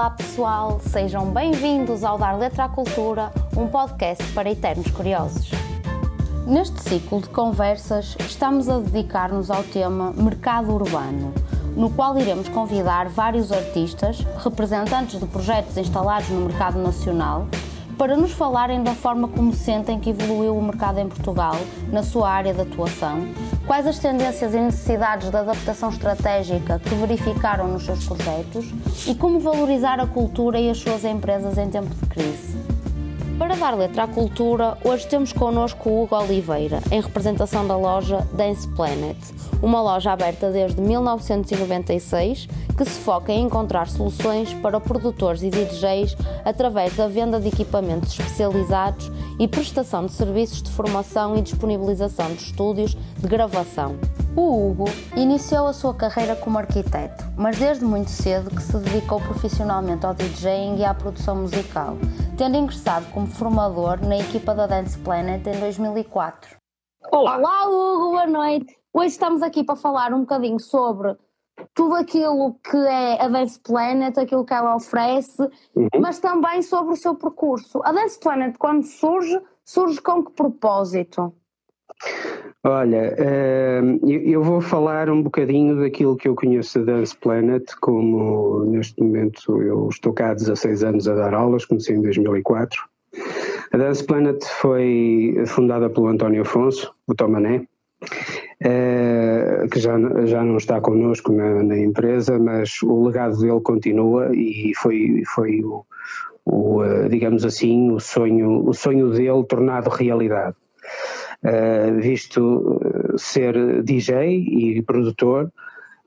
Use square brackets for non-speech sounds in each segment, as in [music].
Olá pessoal, sejam bem-vindos ao Dar Letra à Cultura, um podcast para eternos curiosos. Neste ciclo de conversas, estamos a dedicar-nos ao tema mercado urbano, no qual iremos convidar vários artistas, representantes de projetos instalados no mercado nacional, para nos falarem da forma como sentem que evoluiu o mercado em Portugal, na sua área de atuação, quais as tendências e necessidades de adaptação estratégica que verificaram nos seus projetos e como valorizar a cultura e as suas empresas em tempo de crise. Para dar letra à cultura, hoje temos connosco o Hugo Oliveira, em representação da loja Dance Planet, uma loja aberta desde 1996 que se foca em encontrar soluções para produtores e DJs através da venda de equipamentos especializados e prestação de serviços de formação e disponibilização de estúdios de gravação. O Hugo iniciou a sua carreira como arquiteto, mas desde muito cedo que se dedicou profissionalmente ao DJing e à produção musical, tendo ingressado como formador na equipa da Dance Planet em 2004. Olá! Olá, Hugo, boa noite! Hoje estamos aqui para falar um bocadinho sobre tudo aquilo que é a Dance Planet, aquilo que ela oferece, uhum. mas também sobre o seu percurso. A Dance Planet, quando surge, surge com que propósito? Olha, ehm, eu vou falar um bocadinho daquilo que eu conheço da Dance Planet, como neste momento eu estou cá há 16 anos a dar aulas, comecei em 2004. A Dance Planet foi fundada pelo António Afonso, o Tomané, eh, que já, já não está connosco na, na, empresa, mas o legado dele continua e foi, foi o, o eh, digamos assim, o sonho, o sonho dele tornado realidade. Uh, visto ser DJ e produtor,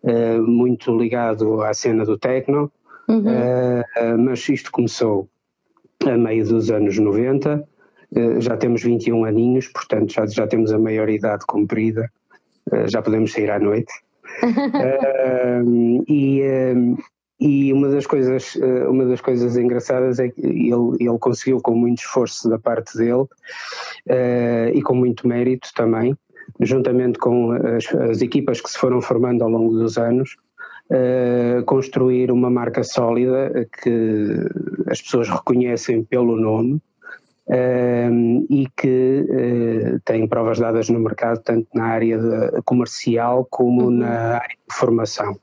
uh, muito ligado à cena do techno, uhum. uh, mas isto começou a meio dos anos 90, já temos 21 aninhos, portanto já, já temos a maioridade cumprida, já podemos sair à noite. [laughs] e, e uma das coisas, uma das coisas engraçadas é que ele, ele conseguiu com muito esforço da parte dele uh, e com muito mérito também, juntamente com as, as, equipas que se foram formando ao longo dos anos, uh, construir uma marca sólida que as pessoas reconhecem pelo nome uh, e que tem provas dadas no mercado, tanto na área comercial como uhum. na área de formação.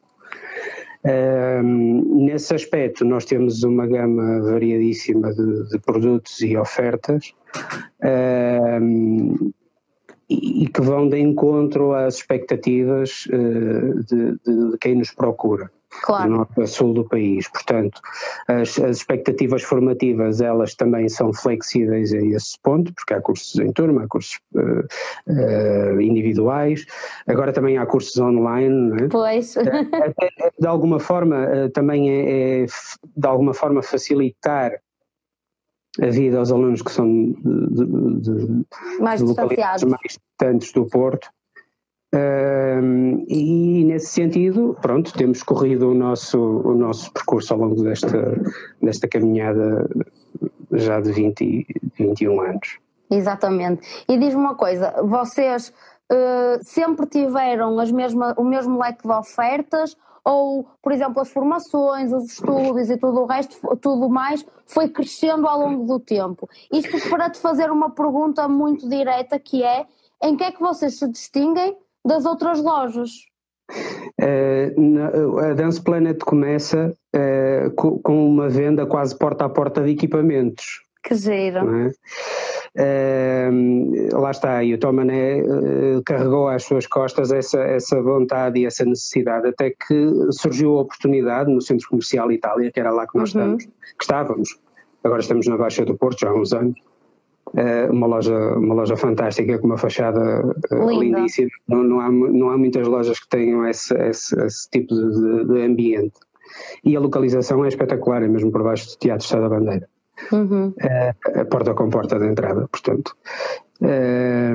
Nesse aspecto, nós temos uma gama variadíssima de, de produtos e ofertas um, e, que vão de encontro às expectativas uh, de, de, de quem nos procura claro. do norte a sul do país. Portanto, as, as, expectativas formativas elas também são flexíveis a esse ponto, porque há cursos em turma, há cursos uh, uh, individuais, agora também há cursos online. É? Pois. de alguma forma, também é, é, de alguma forma facilitar a vida aos alunos que são de, de, mais de localidades mais distantes do Porto e nesse sentido, pronto, temos corrido o nosso, o nosso percurso ao longo desta, desta caminhada já de 20, 21 anos. Exatamente. E diz-me uma coisa, vocês uh, sempre tiveram as mesma, o mesmo leque de ofertas ou, por exemplo, as formações, os estudos e tudo o resto, tudo mais, foi crescendo ao longo do tempo? Isto para te fazer uma pergunta muito direta que é, em que é que vocês se distinguem das outras lojas? Uh, a Dance Planet começa uh, com uma venda quase porta a porta de equipamentos. Que giro. É? Uh, lá está, e o Tomané carregou às suas costas essa, essa vontade e essa necessidade, até que surgiu a oportunidade no Centro Comercial Itália, que era lá que nós uhum. estamos, que estávamos, agora estamos na Baixa do Porto já há uns anos, uma loja, uma loja fantástica com uma fachada eh, Linda. lindíssima. Não, não, há, não há muitas lojas que tenham esse, esse, esse tipo de, de, ambiente. E a localização é espetacular, é mesmo por baixo do Teatro Estado da Bandeira. Uhum. É, a porta com porta de entrada, portanto. É,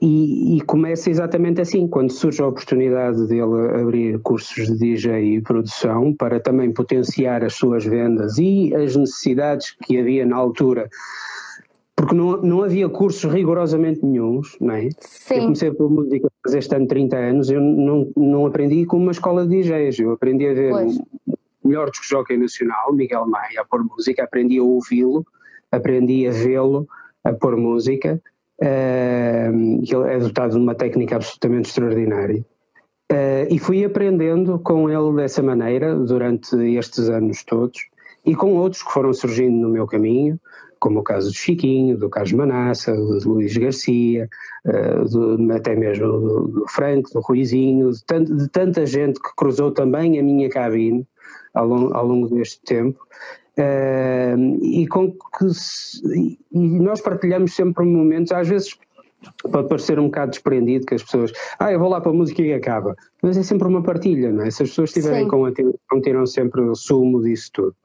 e, e, começa exatamente assim, quando surge a oportunidade dele abrir cursos de DJ e produção para também potenciar as suas vendas e as necessidades que havia na altura porque não, não havia cursos rigorosamente nenhums, não é? Sim. Eu comecei por música fazer este ano 30 anos, eu não, não aprendi com uma escola de DJs, eu aprendi a ver um, melhor disco jockey nacional, Miguel Maia, a pôr música, aprendi a ouvi-lo, aprendi a vê-lo, a pôr música, uh, ele é dotado de uma técnica absolutamente extraordinária. Uh, e fui aprendendo com ele dessa maneira durante estes anos todos e com outros que foram surgindo no meu caminho, como o caso do Chiquinho, do Carlos Manassa, do Luís Garcia, uh, do, até mesmo do, do, Franco, do Ruizinho, de, tant, de, tanta gente que cruzou também a minha cabine ao longo, ao longo deste tempo. Uh, e com que se, e nós partilhamos sempre momentos, às vezes pode parecer um bocado desprendido que as pessoas, ah, eu vou lá para a música e acaba. Mas é sempre uma partilha, não é? Se as pessoas estiverem com atenção, tiram sempre o sumo disso tudo.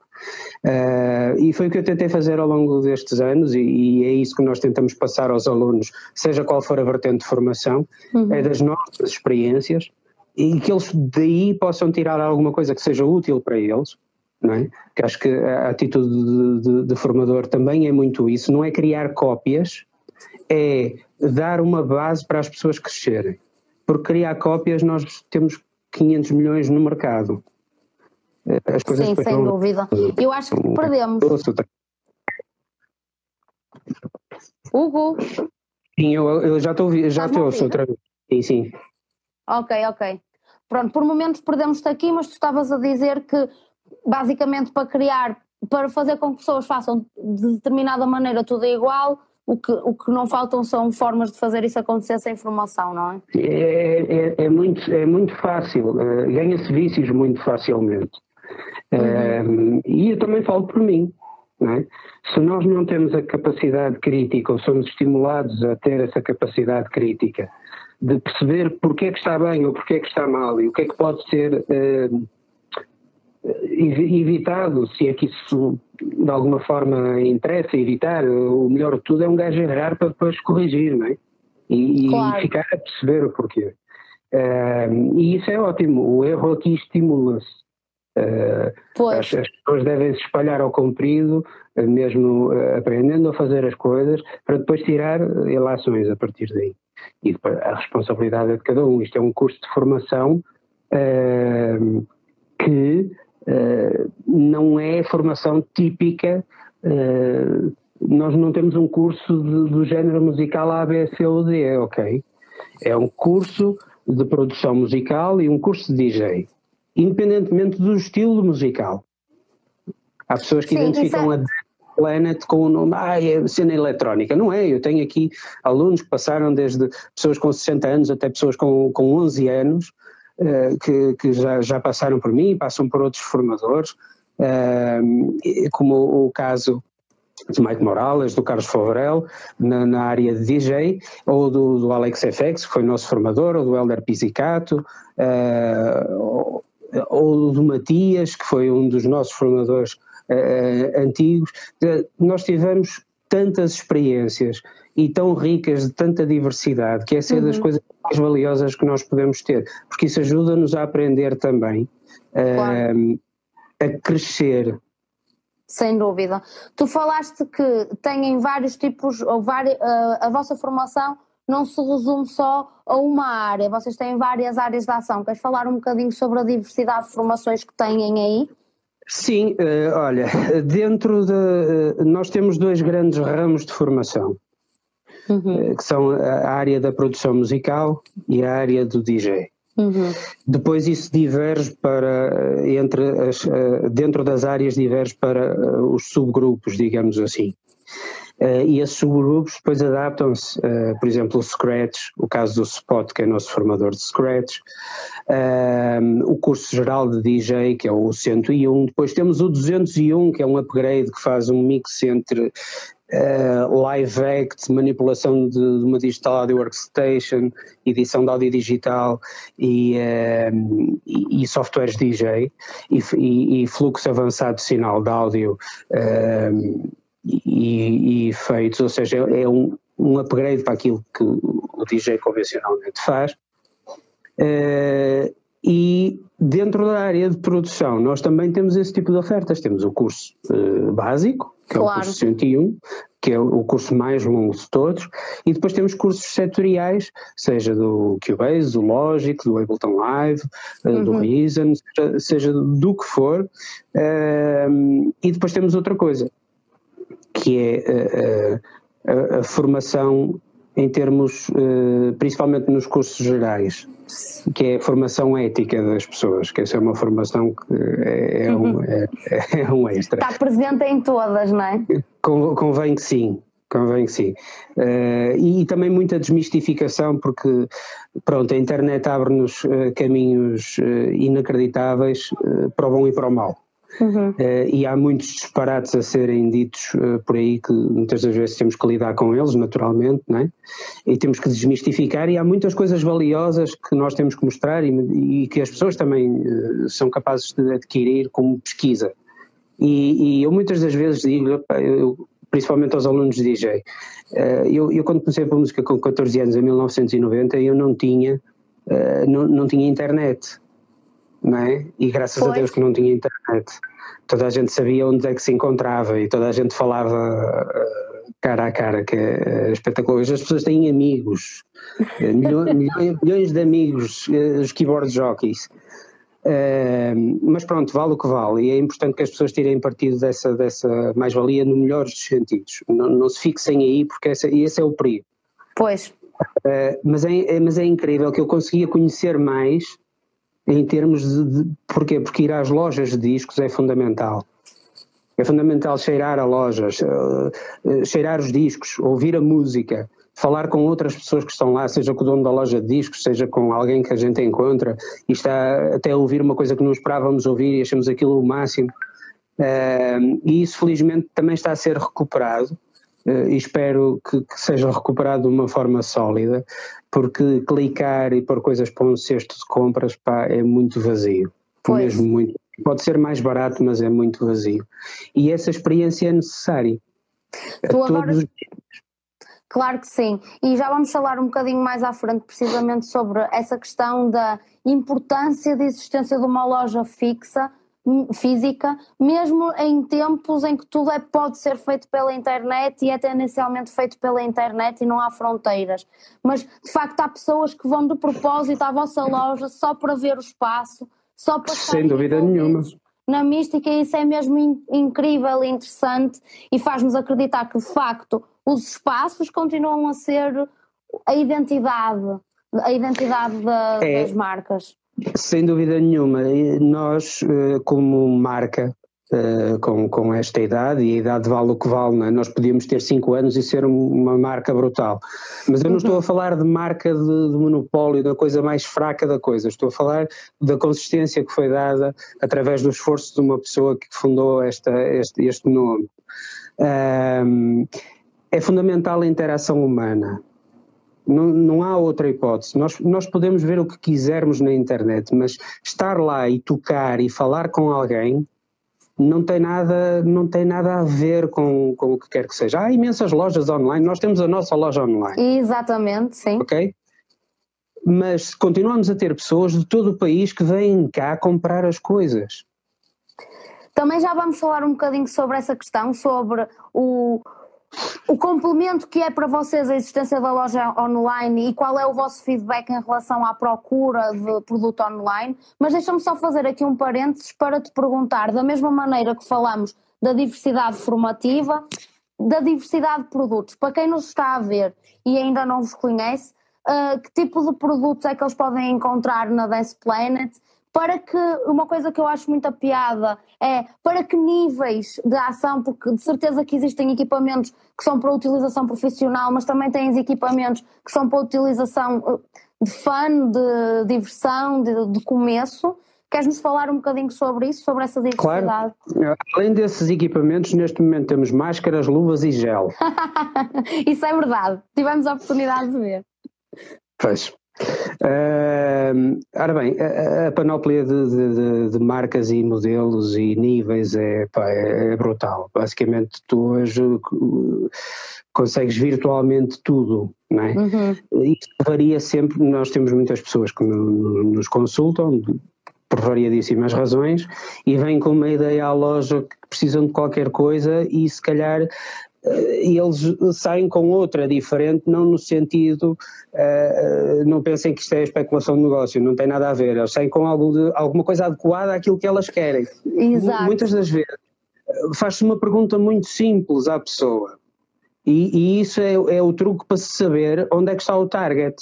Uh, e foi o que eu tentei fazer ao longo destes anos, e, e, é isso que nós tentamos passar aos alunos, seja qual for a vertente de formação, uhum. é das nossas experiências e que eles daí possam tirar alguma coisa que seja útil para eles. Não é? Que acho que a atitude de, de, de formador também é muito isso, não é criar cópias, é dar uma base para as pessoas crescerem. Porque criar cópias nós temos 500 milhões no mercado. Eh, as coisas Sim, sem não... dúvida. Eu acho que perdemos. Hugo? Sim, eu, eu já estou já te ouço outra vez. Sim, sim. Ok, ok. Pronto, por momentos perdemos-te aqui, mas tu estavas a dizer que basicamente para criar, para fazer com que pessoas façam de determinada maneira tudo igual, o que, o que não faltam são formas de fazer isso acontecer sem formação, não é? É, é, é muito, é muito fácil, uh, ganha-se vícios muito facilmente. Uhum. Uh, e eu também falo por mim. É? Se nós não temos a capacidade crítica ou somos estimulados a ter essa capacidade crítica de perceber porque é que está bem ou porque é que está mal e o que é que pode ser evitado, se é que isso de alguma forma interessa evitar, o melhor de tudo é um gajo errar para depois corrigir, não é? E, claro. e ficar a perceber o porquê. Uh, e isso é ótimo, o erro aqui estimula-se. As, as, pessoas devem se espalhar ao comprido, uh, mesmo uh, aprendendo a fazer as coisas, para depois tirar relações a partir daí. E a responsabilidade é de cada um. Isto é um curso de formação que eh, não é formação típica. Nós não temos um curso do género musical A, B, C ou D, ok? É um curso de produção musical e um curso de DJ, independentemente do estilo musical. Há pessoas que Sim, identificam a Planet com o nome, ah, é cena eletrónica. Não é, eu tenho aqui alunos que passaram desde pessoas com 60 anos até pessoas com, com 11 anos, eh, que, que já, já, passaram por mim, passam por outros formadores, eh, como o caso de Mike Morales, do Carlos Favorel, na, na, área de DJ, ou do, do, Alex FX, que foi nosso formador, ou do Helder Pizzicato, uh, ou, do Matias, que foi um dos nossos formadores uh, antigos. Nós tivemos tantas experiências e tão ricas de tanta diversidade, que essa é das uhum. coisas mais valiosas que nós podemos ter, porque isso ajuda-nos a aprender também, claro. uh, a crescer. Sem dúvida. Tu falaste que têm vários tipos, ou vários, uh, a vossa formação não se resume só a uma área, vocês têm várias áreas de ação. Queres falar um bocadinho sobre a diversidade de formações que têm aí? Sim, uh, olha, dentro de. Uh, nós temos dois grandes ramos de formação uhum. Eh, que são a área da produção musical e a área do DJ. Uhum. Depois isso diverge para eh, entre as, eh, dentro das áreas diverge para os subgrupos, digamos assim. Uh, e esses subgrupos depois adaptam-se, uh, por exemplo, o Scratch, o caso do Spot, que é nosso formador de Scratch, uh, o curso geral de DJ, que é o 101, depois temos o 201, que é um upgrade que faz um mix entre uh, live act, manipulação de, de, uma digital audio workstation, edição de áudio digital e, uh, e, e softwares DJ e, e, fluxo avançado de sinal de áudio uh, e, efeitos, ou seja, é, é um, um upgrade para aquilo que o DJ convencionalmente faz. Uh, e dentro da área de produção, nós também temos esse tipo de ofertas. Temos o curso uh, básico, que claro. é o curso 101, que é o curso mais longo de todos, e depois temos cursos setoriais, seja do Cubase, do Logic, do Ableton Live, uhum. do Reason, seja, seja, do que for, uh, e depois temos outra coisa, que é uh, a, a formação em termos, uh, principalmente nos cursos gerais, que é a formação ética das pessoas, que essa é uma formação que é, é, um, é, é um extra. Está presente em todas, não é? Convém que sim, convém que sim. Uh, e, e, também muita desmistificação, porque, pronto, a internet abre-nos uh, caminhos uh, inacreditáveis para o bom e para o mal. Uhum. Uh, e há muitos disparates a serem ditos uh, por aí que muitas das vezes temos que lidar com eles, naturalmente, não é? e temos que desmistificar. E há muitas coisas valiosas que nós temos que mostrar e, e que as pessoas também uh, são capazes de adquirir como pesquisa. E, e eu muitas das vezes digo, eu, principalmente aos alunos de DJ, eu, eu, quando comecei a música com 14 anos, em 1990, eu não tinha, não, não tinha internet é? E graças pois. a Deus que não tinha internet. Toda a gente sabia onde é que se encontrava e toda a gente falava eh, cara a cara, que é espetacular. Hoje as pessoas têm amigos, eh, [laughs] milhões, milhões de amigos, eh, os keyboard jockeys. Uh, mas pronto, vale o que vale, e é importante que as pessoas tirem partido dessa, dessa mais-valia no melhor dos sentidos. Não, não se fixem aí, porque essa, esse é o perigo. Pois. Uh, mas, é, mas é incrível que eu conseguia conhecer mais em termos de, de. Porquê? Porque ir às lojas de discos é fundamental. É fundamental cheirar a lojas, uh, cheirar os discos, ouvir a música, falar com outras pessoas que estão lá, seja com o dono da loja de discos, seja com alguém que a gente encontra e está até a ouvir uma coisa que não esperávamos ouvir e achamos aquilo o máximo. Uh, e isso felizmente também está a ser recuperado e espero que, que, seja recuperado de uma forma sólida porque clicar e pôr coisas para um cesto de compras pá, é muito vazio. Pois. Mesmo muito. Pode ser mais barato, mas é muito vazio. E essa experiência é necessária. Tu agora... Claro que sim. E já vamos falar um bocadinho mais à frente, precisamente sobre essa questão da importância da existência de uma loja fixa física, mesmo em tempos em que tudo é, pode ser feito pela internet e é tendencialmente feito pela internet e não há fronteiras. Mas de facto há pessoas que vão de propósito à vossa loja só para ver o espaço, só para Sem dúvida nenhuma. Na mística, isso é mesmo in, incrível e interessante e faz-nos acreditar que de facto os espaços continuam a ser a identidade, a identidade da, é. das marcas. Sem dúvida nenhuma. Nós, eh, como marca, eh, com, com esta idade, e a idade vale o que vale, é? nós podíamos ter 5 anos e ser uma marca brutal. Mas eu não estou a falar de marca de, de, monopólio, da coisa mais fraca da coisa, estou a falar da consistência que foi dada através do esforço de uma pessoa que fundou esta, este, este nome. Um, é fundamental a interação humana. Não, não há outra hipótese. Nós, nós podemos ver o que quisermos na internet, mas estar lá e tocar e falar com alguém não tem nada, não tem nada a ver com, com o que quer que seja. Há imensas lojas online, nós temos a nossa loja online. Exatamente, sim. Ok? Mas continuamos a ter pessoas de todo o país que vêm cá comprar as coisas. Também já vamos falar um bocadinho sobre essa questão, sobre o, o complemento que é para vocês a existência da loja online e qual é o vosso feedback em relação à procura de produto online, mas deixa-me só fazer aqui um parênteses para te perguntar, da mesma maneira que falamos da diversidade formativa, da diversidade de produtos, para quem nos está a ver e ainda não vos conhece, uh, que tipo de produtos é que eles podem encontrar na Dance Planet para que uma coisa que eu acho muita piada é para que níveis de ação, porque de certeza que existem equipamentos que são para utilização profissional, mas também tens equipamentos que são para utilização eh, de fã, de diversão, de, de começo. Queres-nos falar um bocadinho sobre isso, sobre essa diversidade? Claro. Além desses equipamentos, neste momento temos máscaras, luvas e gel. [laughs] isso é verdade. Tivemos a oportunidade de ver. Pois. Uh, ora bem, a, a panóplia de, de, de, marcas e modelos e níveis é, pá, é, é, brutal. Basicamente, tu hoje consegues virtualmente tudo, não é? Uhum. Isso varia sempre. Nós temos muitas pessoas que no, nos consultam por variadíssimas razões e vêm com uma ideia à loja que precisam de qualquer coisa e se calhar e eles saem com outra diferente, não no sentido, uh, não pensem que isto é especulação de negócio, não tem nada a ver, eles saem com algo de, alguma coisa adequada àquilo que elas querem. Exato. Muitas das vezes faz-se uma pergunta muito simples à pessoa e, e isso é, é, o truque para se saber onde é que está o target.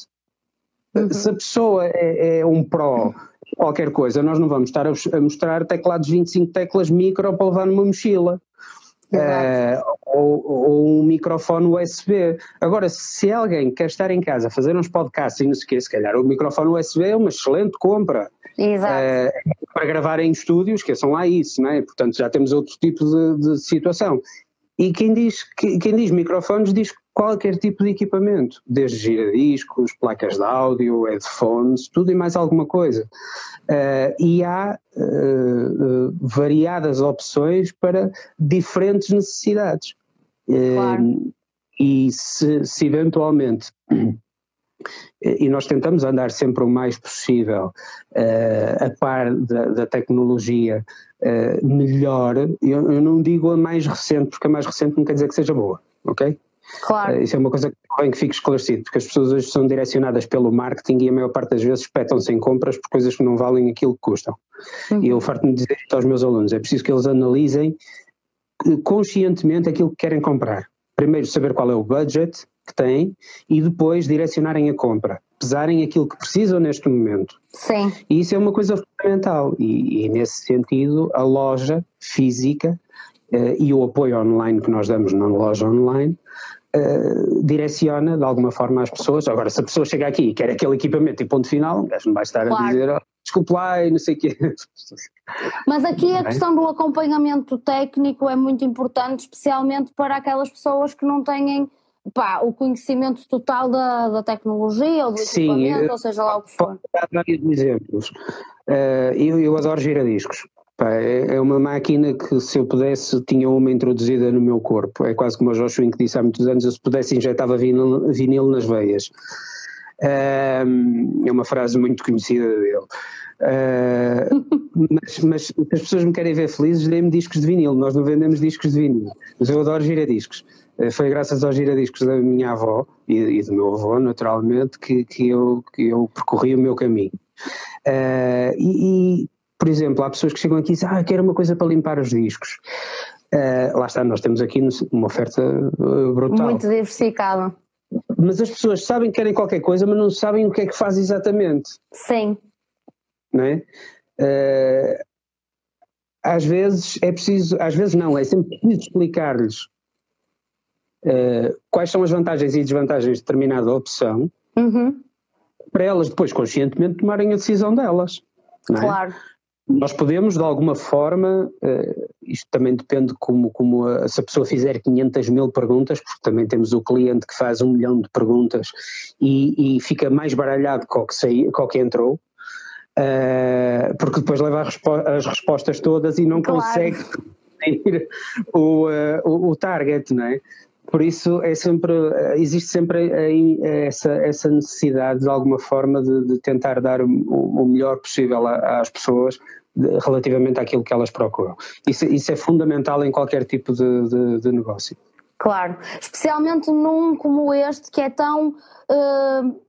Uhum. Se a pessoa é, é um pró qualquer coisa, nós não vamos estar a, a mostrar teclados 25 teclas micro para levar numa mochila. Uh, ou, ou, um microfone USB. Agora, se alguém quer estar em casa a fazer uns podcasts e não sei o quê, se calhar o microfone USB é uma excelente compra. Exato. Uh, para gravar em estúdios, que são lá isso, não é? Portanto, já temos outro tipo de, de situação. E quem diz, quem diz microfones diz qualquer tipo de equipamento, desde giradiscos, placas de áudio, headphones, tudo e mais alguma coisa. Uh, e há uh, variadas opções para diferentes necessidades. Claro. e se, se eventualmente e nós tentamos andar sempre o mais possível uh, a par da, da tecnologia uh, melhor. Eu, eu, não digo a mais recente, porque a mais recente não quer dizer que seja boa, ok? Claro. Uh, isso é uma coisa que bem que fique esclarecido, porque as pessoas hoje são direcionadas pelo marketing e a maior parte das vezes espetam-se em compras por coisas que não valem aquilo que custam. Uhum. E eu farto-me dizer isto aos meus alunos: é preciso que eles analisem conscientemente aquilo que querem comprar. Primeiro, saber qual é o budget que têm e depois direcionarem a compra, pesarem aquilo que precisam neste momento. Sim. E isso é uma coisa fundamental e, e nesse sentido a loja física uh, e o apoio online que nós damos na loja online Uh, direciona de alguma forma as pessoas. Agora, se a pessoa chega aqui e quer aquele equipamento e ponto final, não vai estar claro. a dizer oh, desculpe lá e não sei o quê. Mas aqui a questão do acompanhamento técnico é muito importante, especialmente para aquelas pessoas que não têm pá, o conhecimento total da, da tecnologia ou do Sim, equipamento, ou seja lá o que for. Dar vários exemplos. Uh, eu, eu adoro giradiscos. Pá, é, é uma máquina que se eu pudesse tinha uma introduzida no meu corpo. É quase como o Joshua que disse há muitos anos, eu se pudesse injetava vinil, vinil nas veias. É uma frase muito conhecida dele. Uh, mas, mas as pessoas me querem ver felizes, dê-me discos de vinil. Nós não vendemos discos de vinil, mas eu adoro giradiscos. Eh, foi graças aos giradiscos da minha avó e, e do meu avô, naturalmente, que, que, eu, que eu percorri o meu caminho. Uh, e, e, por exemplo, há pessoas que chegam aqui e dizem, ah, quero uma coisa para limpar os discos. Uh, lá está, nós temos aqui uma oferta brutal. Muito diversificada. Mas as pessoas sabem que querem qualquer coisa, mas não sabem o que é que faz exatamente. Sim. Não é? Uh, às vezes é preciso, às vezes não, é sempre preciso explicar-lhes uh, quais são as vantagens e desvantagens de determinada opção, uhum. para elas depois conscientemente tomarem a decisão delas. É? Claro. Nós podemos, de alguma forma, uh, isto também depende como, como a, se a pessoa fizer 500 mil perguntas, porque também temos o cliente que faz um milhão de perguntas e, e fica mais baralhado com o que, saí, com o que entrou, uh, porque depois leva respo as respostas todas e não claro. consegue o, uh, o, o target, não é? Por isso é sempre, existe sempre essa, essa necessidade de alguma forma de, de tentar dar o, o, melhor possível às pessoas relativamente àquilo que elas procuram. Isso, isso é fundamental em qualquer tipo de, de, de, negócio. Claro, especialmente num como este que é tão, uh,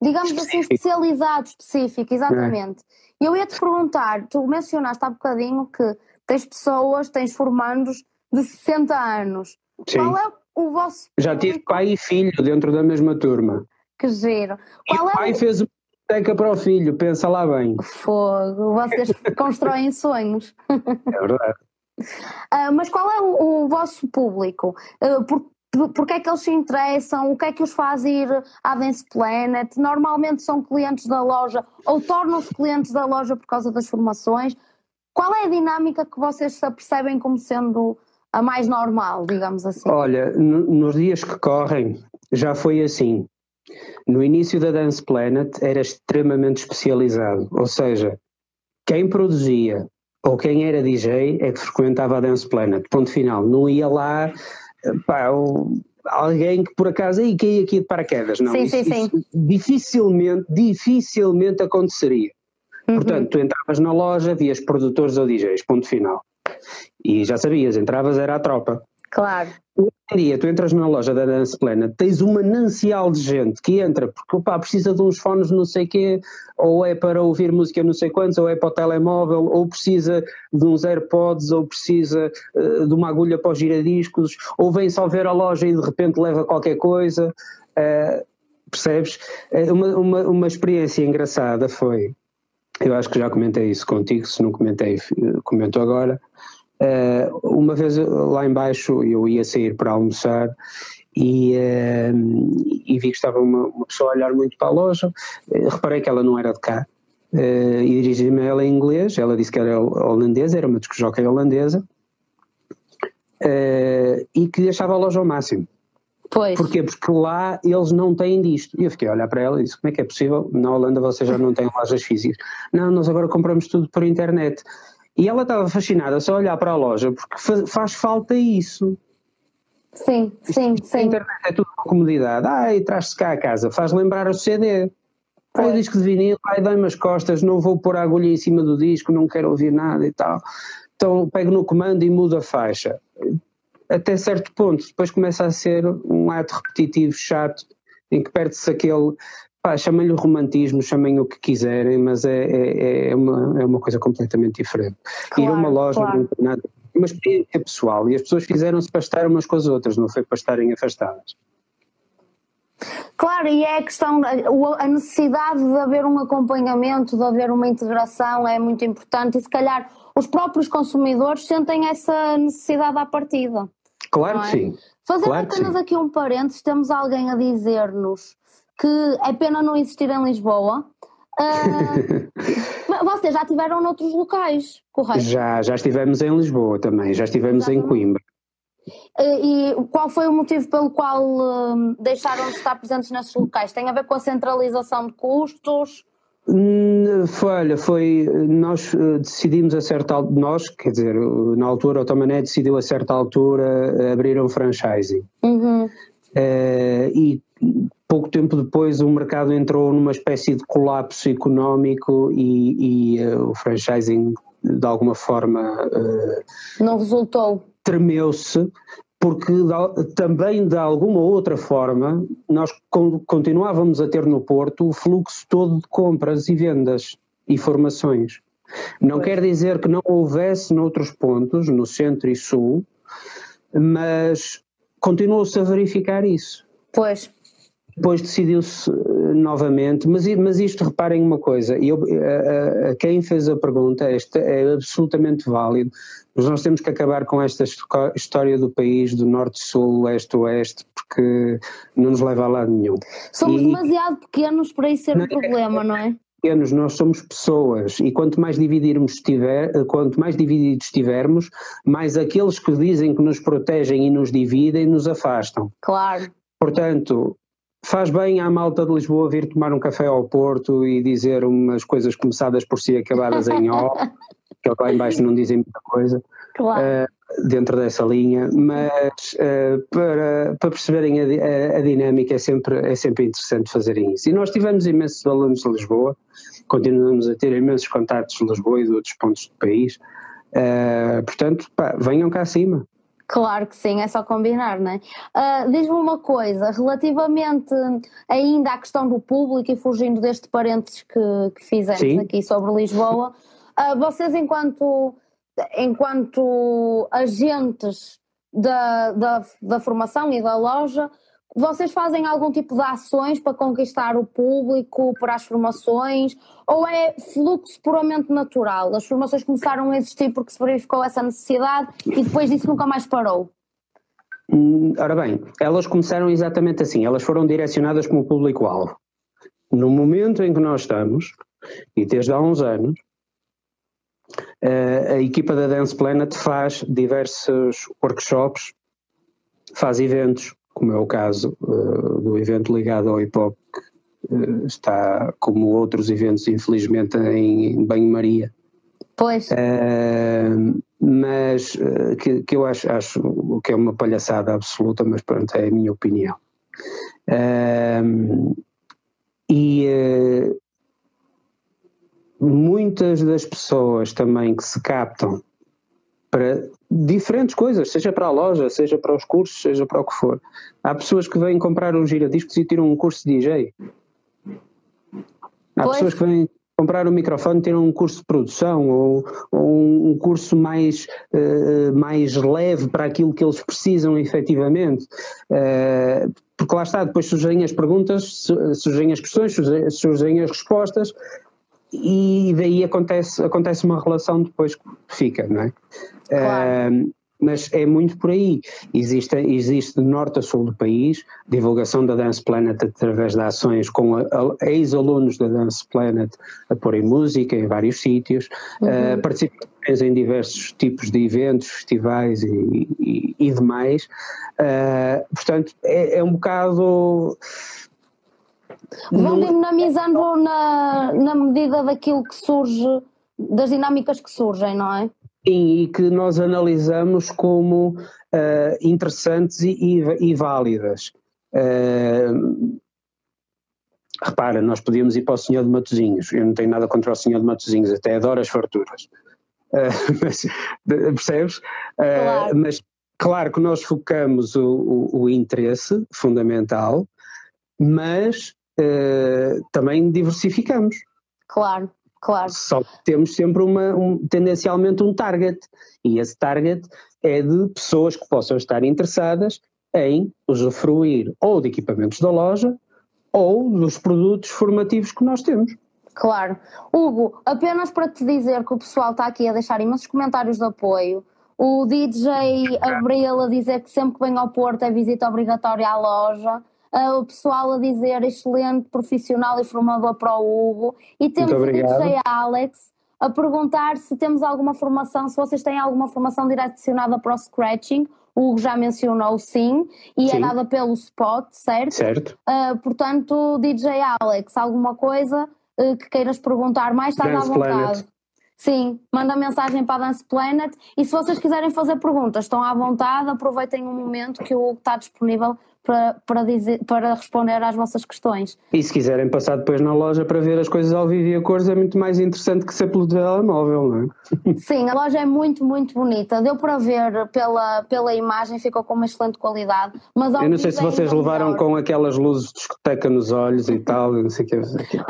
digamos assim, específico. assim, especializado, específico, exatamente. É. Eu ia te perguntar, tu mencionaste há bocadinho que tens pessoas, tens formandos de 60 anos. Sim. Qual é o vosso. Já tive pai e filho dentro da mesma turma. Que giro. Qual e é o pai o... fez uma biblioteca para o filho, pensa lá bem. Fogo, vocês [laughs] constroem sonhos. É verdade. Uh, [laughs] mas qual é o, o vosso público? Uh, por, porque é que eles se interessam? O que é que os faz ir à Dance Planet? Normalmente são clientes da loja ou tornam-se clientes da loja por causa das formações. Qual é a dinâmica que vocês se apercebem como sendo a mais normal, digamos assim? Olha, nos dias que correm já foi assim. No início da Dance Planet era extremamente especializado, ou seja, quem produzia ou quem era DJ é que frequentava a Dance Planet, ponto final. Não ia lá pá, alguém que por acaso aí caía aqui de paraquedas, não. Sim, isso, sim, sim. Isso dificilmente, dificilmente aconteceria. Uhum. Portanto, tu entravas na loja, vias produtores ou DJs, ponto final. E já sabias, entravas era a tropa. Claro. Dia, tu entras na loja da Dance Plena, tens um manancial de gente que entra porque opa, precisa de uns fones não sei quê, ou é para ouvir música não sei quantos, ou é para o telemóvel, ou precisa de uns AirPods, ou precisa uh, de uma agulha para os giradiscos, ou vem só ver a loja e de repente leva qualquer coisa. Uh, percebes? Eh, uma, uma, uma experiência engraçada foi, eu acho que já comentei isso contigo, se não comentei, comento agora uma vez lá embaixo eu ia sair para almoçar e, uh, e vi que estava uma, uma, pessoa a olhar muito para a loja, uh, reparei que ela não era de cá e dirigi-me a ela em inglês, ela disse que era holandesa, era uma discojockey holandesa e que achava a loja ao máximo. Pois. Porquê? Porque lá eles não têm disto. E eu fiquei a olhar para ela e disse: Como é que é possível? Na Holanda vocês já não têm lojas físicas. Não, nós agora compramos tudo por internet. E ela estava fascinada só a olhar para a loja, porque faz falta isso. Sim, sim, sim. A internet é tudo uma comodidade. Ai, traz-se cá a casa, faz lembrar o CD. Ai, o disco de vinil, ai, dá-me as costas, não vou pôr a agulha em cima do disco, não quero ouvir nada e tal. Então pego no comando e mudo a faixa. Até certo ponto, depois começa a ser um ato repetitivo, chato, em que perde-se aquele chamem-lhe romantismo, chamem o que quiserem, mas é, é, é, uma, é uma coisa completamente diferente. Claro, Ir a uma loja, claro. nada, uma experiência pessoal, e as pessoas fizeram-se para estar umas com as outras, não foi para estarem afastadas. Claro, e é a questão, a necessidade de haver um acompanhamento, de haver uma integração é muito importante e se calhar os próprios consumidores sentem essa necessidade à partida. Claro é? que sim. Fazendo claro apenas aqui um parênteses, temos alguém a dizer-nos que é pena não existir em Lisboa. [laughs] Uh, vocês já estiveram noutros locais, correto? Já, já estivemos em Lisboa também, já estivemos Exatamente. em Coimbra. E, e qual foi o motivo pelo qual uh, deixaram de estar presentes nesses locais? Tem a ver com a centralização de custos? Hum, foi, olha, foi, nós uh, decidimos a certa altura, nós, quer dizer, na altura o Tomané decidiu a certa altura abrir um franchising. Uhum. Uh, e pouco tempo depois o mercado entrou numa espécie de colapso económico e, e uh, o franchising de alguma forma uh, não resultou. tremeu-se porque também de alguma outra forma nós continuávamos a ter no Porto o fluxo todo de compras e vendas e formações. Não pois. quer dizer que não houvesse noutros pontos no centro e sul mas continuou-se a verificar isso. Pois depois decidiu-se eh, novamente, mas, mas isto reparem uma coisa, eu, a, a, quem fez a pergunta, esta é absolutamente válido, mas nós temos que acabar com esta história do país, do norte-sul, leste-oeste, porque não nos leva a lado nenhum. Somos e, demasiado pequenos para isso ser um problema, não é? Pequenos, nós somos pessoas e quanto mais dividirmos estiver, eh, quanto mais divididos estivermos, mais aqueles que dizem que nos protegem e nos dividem nos afastam. Claro. Portanto, faz bem à malta de Lisboa vir tomar um café ao Porto e dizer umas coisas começadas por si acabadas em O, [laughs] que lá embaixo não dizem muita coisa. Claro. Uh, dentro dessa linha, mas uh, para, para perceberem a, a, a, dinâmica é sempre, é sempre interessante fazerem isso. E nós tivemos imensos alunos de Lisboa, continuamos a ter imensos contatos de Lisboa e de outros pontos do país, uh, portanto, pá, venham cá acima. Claro que sim, é só combinar, não é? Uh, Diz-me uma coisa, relativamente ainda à questão do público e fugindo deste parênteses que, que fizemos sim. aqui sobre Lisboa, uh, vocês enquanto, enquanto agentes da, da, da formação e da loja, vocês fazem algum tipo de ações para conquistar o público, para as formações, ou é fluxo puramente natural? As formações começaram a existir porque se verificou essa necessidade e depois disso nunca mais parou? Hum, ora bem, elas começaram exatamente assim, elas foram direcionadas como público-alvo. No momento em que nós estamos, e desde há uns anos, a equipa da Dance Planet faz diversos workshops, faz eventos, como é o caso uh, do evento ligado ao hip hop, que uh, está, como outros eventos, infelizmente, em banho-maria. Pois. Uh, mas que, que, eu acho, acho que é uma palhaçada absoluta, mas pronto, é a minha opinião. e muitas das pessoas também que se captam para diferentes coisas, seja para a loja, seja para os cursos, seja para o que for. Há pessoas que vêm comprar um giradiscos e tiram um curso de DJ. Há pois. pessoas que vêm comprar um microfone e tiram um curso de produção ou, ou um curso mais, uh, mais leve para aquilo que eles precisam efetivamente. Uh, porque lá está, depois surgem as perguntas, surgem as questões, surgem as respostas e daí acontece, acontece uma relação depois que fica, não é? Claro. Uh, mas é muito por aí. Existe, existe de norte a sul do país divulgação da Dance Planet através de ações com ex-alunos da Dance Planet a porem música em vários sítios, uhum. uh, participações em diversos tipos de eventos, festivais e, e, e demais. Uh, portanto, é, é um bocado Vão dinamizando na, na medida daquilo que surge, das dinâmicas que surgem, não é? Sim, e que nós analisamos como uh, interessantes e, e, e válidas. Uh, repara, nós podíamos ir para o Senhor de Matozinhos, eu não tenho nada contra o Senhor de Matozinhos, até adoro as farturas. Uh, [laughs] mas, percebes? Claro. Mas claro que nós focamos o, o, o interesse fundamental, mas também diversificamos. Claro, claro. Só que temos sempre uma, um, tendencialmente um target, e esse target é de pessoas que possam estar interessadas em usufruir ou de equipamentos da loja ou dos produtos formativos que nós temos. Claro. Hugo, apenas para te dizer que o pessoal está aqui a deixar imensos comentários de apoio. O DJ Abril a dizer que sempre que vem ao Porto é visita obrigatória à loja uh, o pessoal a dizer excelente profissional e formador para o Hugo. E temos o DJ Alex a perguntar se temos alguma formação, se vocês têm alguma formação direcionada para o scratching. O Hugo já mencionou sim, e é sim. é dada pelo Spot, certo? Certo. Uh, portanto, DJ Alex, alguma coisa uh, que queiras perguntar mais, estás Dance à vontade. Planet. Sim, manda mensagem para a Dance Planet e se vocês quiserem fazer perguntas, estão à vontade, aproveitem um momento que o Hugo está disponível para, para, dizer, para responder às vossas questões. E se quiserem passar depois na loja para ver as coisas ao vivo e a cores, é muito mais interessante que ser pelo telemóvel, não é? [laughs] Sim, a loja é muito, muito bonita. Deu para ver pela, pela imagem, ficou com uma excelente qualidade. Mas Eu não sei se vocês levaram melhor. com aquelas luzes de discoteca nos olhos e tal, não sei o que.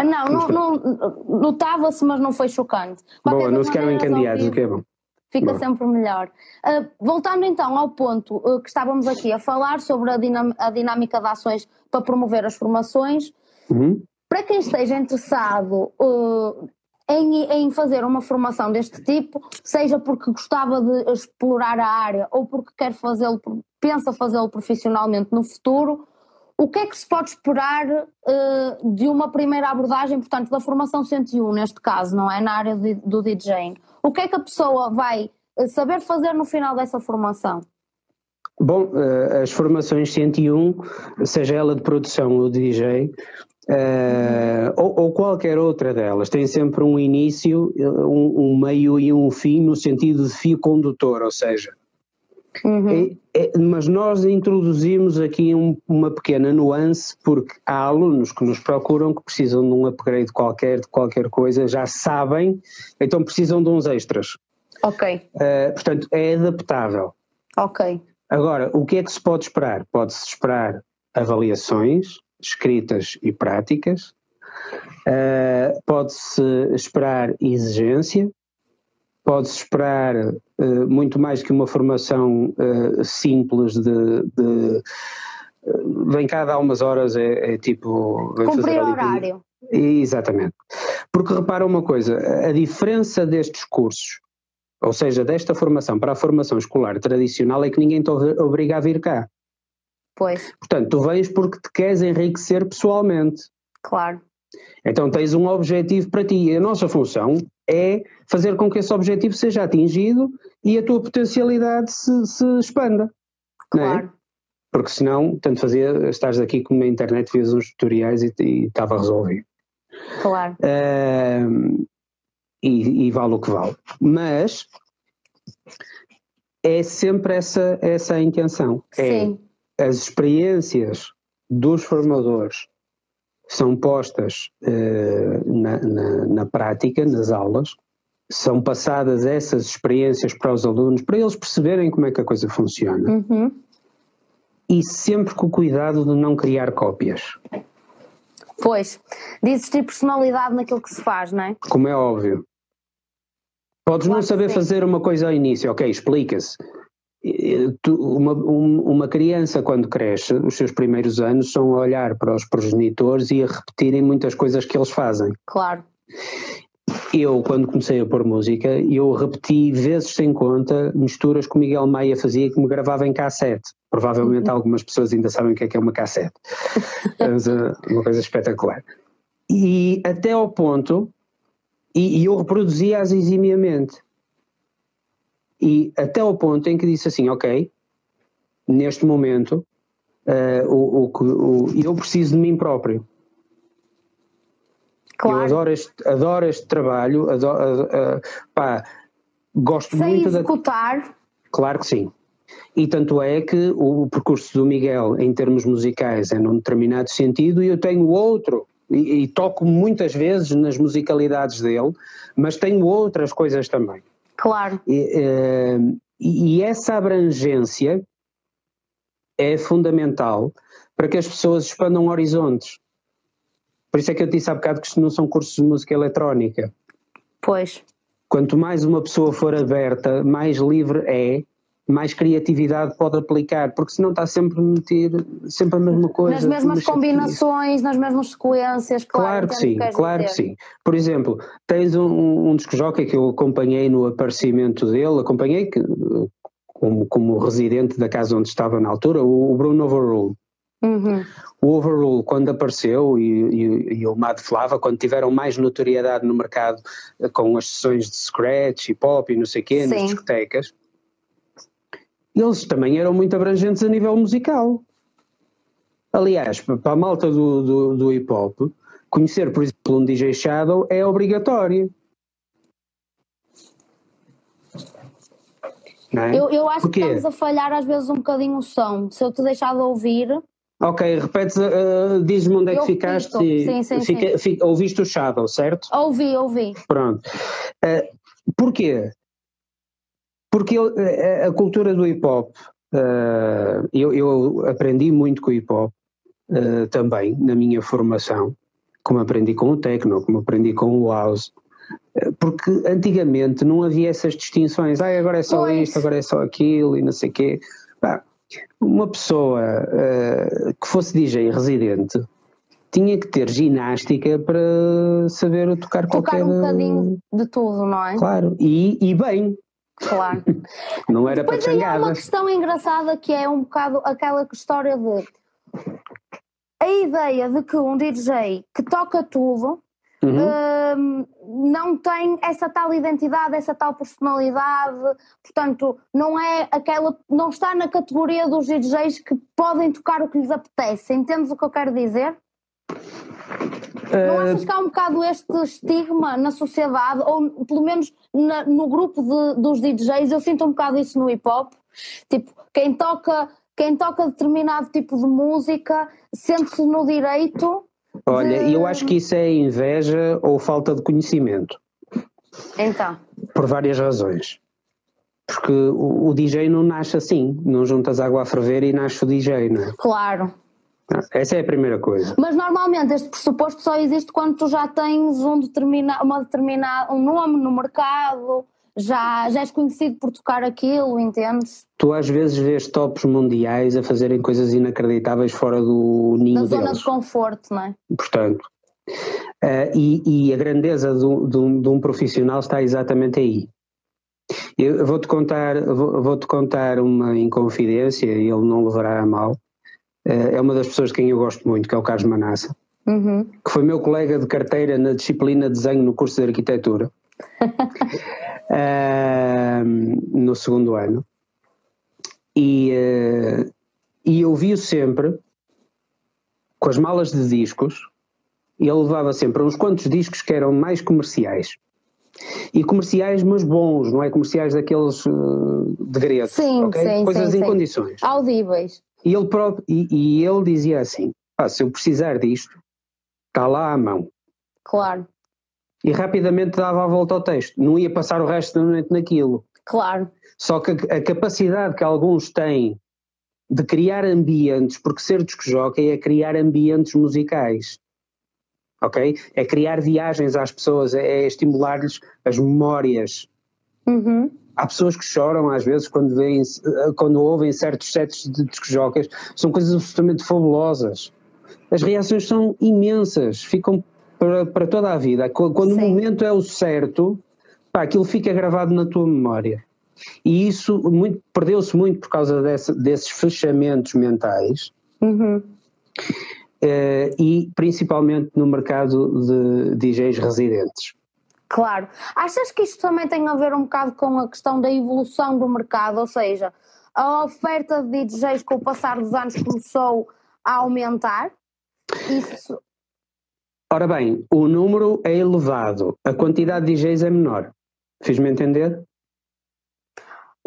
Não, não, não notava-se, mas não foi chocante. Qualquer Boa, não se ficaram encandeados, o que é bom fica Bom. sempre melhor. Uh, voltando então ao ponto uh, que estávamos aqui a falar sobre a, a, dinâmica de ações para promover as formações, uhum. para quem esteja interessado uh, em, em, fazer uma formação deste tipo, seja porque gostava de explorar a área ou porque quer fazê-lo, pensa fazê-lo profissionalmente no futuro, o que é que se pode esperar de uma primeira abordagem, portanto, da formação 101, neste caso, não é? Na área de, do DJing? O que é que a pessoa vai eh, saber fazer no final dessa formação? Bom, eh, as formações 101, seja ela de produção ou de DJ, Uh, ou, ou, qualquer outra delas, tem sempre um início, um, um, meio e um fim no sentido de fio condutor, ou seja, uhum. é, é, mas nós introduzimos aqui um, uma pequena nuance porque há alunos que nos procuram que precisam de um upgrade qualquer, de qualquer coisa, já sabem, então precisam de uns extras. Ok. Uh, portanto, é adaptável. Ok. Agora, o que é que se pode esperar? Pode-se esperar avaliações escritas e práticas, uh, pode-se esperar exigência, pode-se esperar uh, muito mais que uma formação uh, simples de, de vem cá dar umas horas, é, é tipo. Cumprir horário. Exatamente. Porque repara uma coisa, a diferença destes cursos ou seja, desta formação para a formação escolar tradicional é que ninguém te obriga a vir cá. Pois. Portanto, tu vens porque te queres enriquecer pessoalmente. Claro. Então tens um objetivo para ti. A nossa função é fazer com que esse objetivo seja atingido e a tua potencialidade se, se expanda. É? Claro. É? Porque senão, tanto fazia, estás aqui como na internet, fez uns tutoriais e, e estava resolvido. Claro. Uh, e, e vale o que vale. Mas é sempre essa, essa a intenção. É Sim. É as experiências dos formadores são postas uh, na, na, na, prática, nas aulas, são passadas essas experiências para os alunos, para eles perceberem como é que a coisa funciona. Uhum. E sempre com o cuidado de não criar cópias. Pois, de existir personalidade naquilo que se faz, não é? Como é óbvio. Podes Claro não saber fazer uma coisa ao início, ok, explica-se. Uma, um- uma criança, quando cresce, os seus primeiros anos são a olhar para os progenitores e a repetirem muitas coisas que eles fazem. Claro. Eu, quando comecei a pôr música, eu repeti vezes sem conta misturas que o Miguel Maia fazia que me gravava em cassete. Provavelmente algumas pessoas ainda sabem o que é que é uma cassete. [laughs] Uh, uma coisa espetacular. E até ao ponto, e, e eu reproduzia-as eximiamente. E até ao ponto em que disse assim, ok, neste momento, uh, o, o, o- eu preciso de mim próprio. Eu Claro. adoro este, adoro este trabalho, adoro, a- a- pá, gosto muito da. executar, Claro que sim. E tanto é que o percurso do Miguel, em termos musicais, é num determinado sentido, e eu tenho outro. E, e toco muitas vezes nas musicalidades dele, mas tenho outras coisas também. Claro. E, eh, e- e essa abrangência é fundamental para que as pessoas expandam horizontes. Por isso é que eu disse há bocado que isto não são cursos de música eletrónica. Pois. Quanto mais uma pessoa for aberta, mais livre é, mais criatividade pode aplicar, porque senão está sempre a meter sempre a mesma coisa. Nas mesmas Mas- combinações, nas mesmas sequências, claro. Claro que o sim, queres claro que dizer. sim. Por exemplo, tens um, um disco jockey que eu acompanhei no aparecimento dele, acompanhei que, como, como residente da casa onde estava na altura, o, Bruno Overrule. Uhum. O Overrule, quando apareceu, e, e, e o Mad Flava, quando tiveram mais notoriedade no mercado eh, com as sessões de scratch e pop e não sei o quê, nas discotecas, eles também eram muito abrangentes a nível musical. Aliás, pa- para a malta do, do, do hip hop, conhecer, por exemplo, um DJ Shadow é obrigatório. É? Eu, eu acho Porquê? que estamos a falhar às vezes um bocadinho o som. Se eu te deixar de ouvir, Ok, repetes, uh, diz-me onde é que ficaste e Sim, sim, fica- fica- ouviste o Shadow, certo? ouvi, ouvi. Pronto. Uh, porquê? Porque ele- a, a cultura do hip hop, uh, eu, eu aprendi muito com o hip hop uh, também na minha formação, como aprendi com o techno, como aprendi com o house. Porque antigamente não havia essas distinções, ah, agora é só Pois. isto, agora é só aquilo e não sei o quê. Pá, uma pessoa uh, que fosse DJ residente tinha que ter ginástica para saber tocar Tocar qualquer. um bocadinho de tudo, não é? Claro, e, e bem, Claro. [laughs] não era Depois para aí há uma questão engraçada que é um bocado aquela história de a ideia de que um DJ que toca tudo Uhum. hum, não tem essa tal identidade, essa tal personalidade, portanto, não é aquela, não está na categoria dos DJs que podem tocar o que lhes apetece. Entendes o que eu quero dizer? Não Ah, achas que há um bocado este estigma na sociedade, ou pelo menos na- no grupo de- dos DJs, eu sinto um bocado isso no hip hop, tipo, quem toca, quem toca determinado tipo de música sente-se no direito olha, de- eu acho que isso é inveja ou falta de conhecimento, Então, por várias razões. Porque o, o DJ não nasce assim, não juntas água a ferver e nasce o DJ, não é? claro. Essa é a primeira coisa. Mas normalmente este pressuposto só existe quando tu já tens um determina, uma determinada, um nome no mercado, já, já és conhecido por tocar aquilo, entendes? Tu às vezes vês tops mundiais a fazerem coisas inacreditáveis fora do ninho Na zona deles. de conforto, não é? portanto. Ah, e, e a grandeza do- de um, de um profissional está exatamente aí. Eu vou-te contar, vou- vou-te contar uma inconfidência, e ele não levará a mal. Ah, é uma das pessoas de quem eu gosto muito, que é o Carlos Manassa, Uhum. que foi meu colega de carteira na disciplina de desenho no curso de arquitetura, ah, [laughs] no segundo ano. E, ah, e eu vi-o sempre com as malas de discos, e ele levava sempre uns quantos discos que eram mais comerciais. E comerciais, mas bons, não é comerciais daqueles uh, de grego, Sim, ok? sim, coisas sim, em sim. condições. Audíveis. E ele, próprio, e, e ele dizia assim: "Pá, se eu precisar disto, está lá à mão. Claro. e rapidamente dava a volta ao texto. Não ia passar o resto da noite naquilo. Claro. Só que a, a capacidade que alguns têm de criar ambientes, porque ser disc-jockey é criar ambientes musicais. Ok? É criar viagens às pessoas, é, é estimular-lhes as memórias. Uhum. Há pessoas que choram às vezes quando, veem, quando ouvem certos sets de disc-jockeys, são coisas absolutamente fabulosas. As reações são imensas, ficam para, para toda a vida. Quando Sim. o momento é o certo, pá, aquilo fica gravado na tua memória. E isso perdeu-se muito por causa desse, desses fechamentos mentais. Uhum. Uh, e principalmente no mercado de DJs residentes. Claro. Achas que isto também tem a ver um bocado com a questão da evolução do mercado? Ou seja, a oferta de DJs com o passar dos anos começou a aumentar? Isso. Ora bem, o número é elevado, a quantidade de DJs é menor. Fiz-me entender?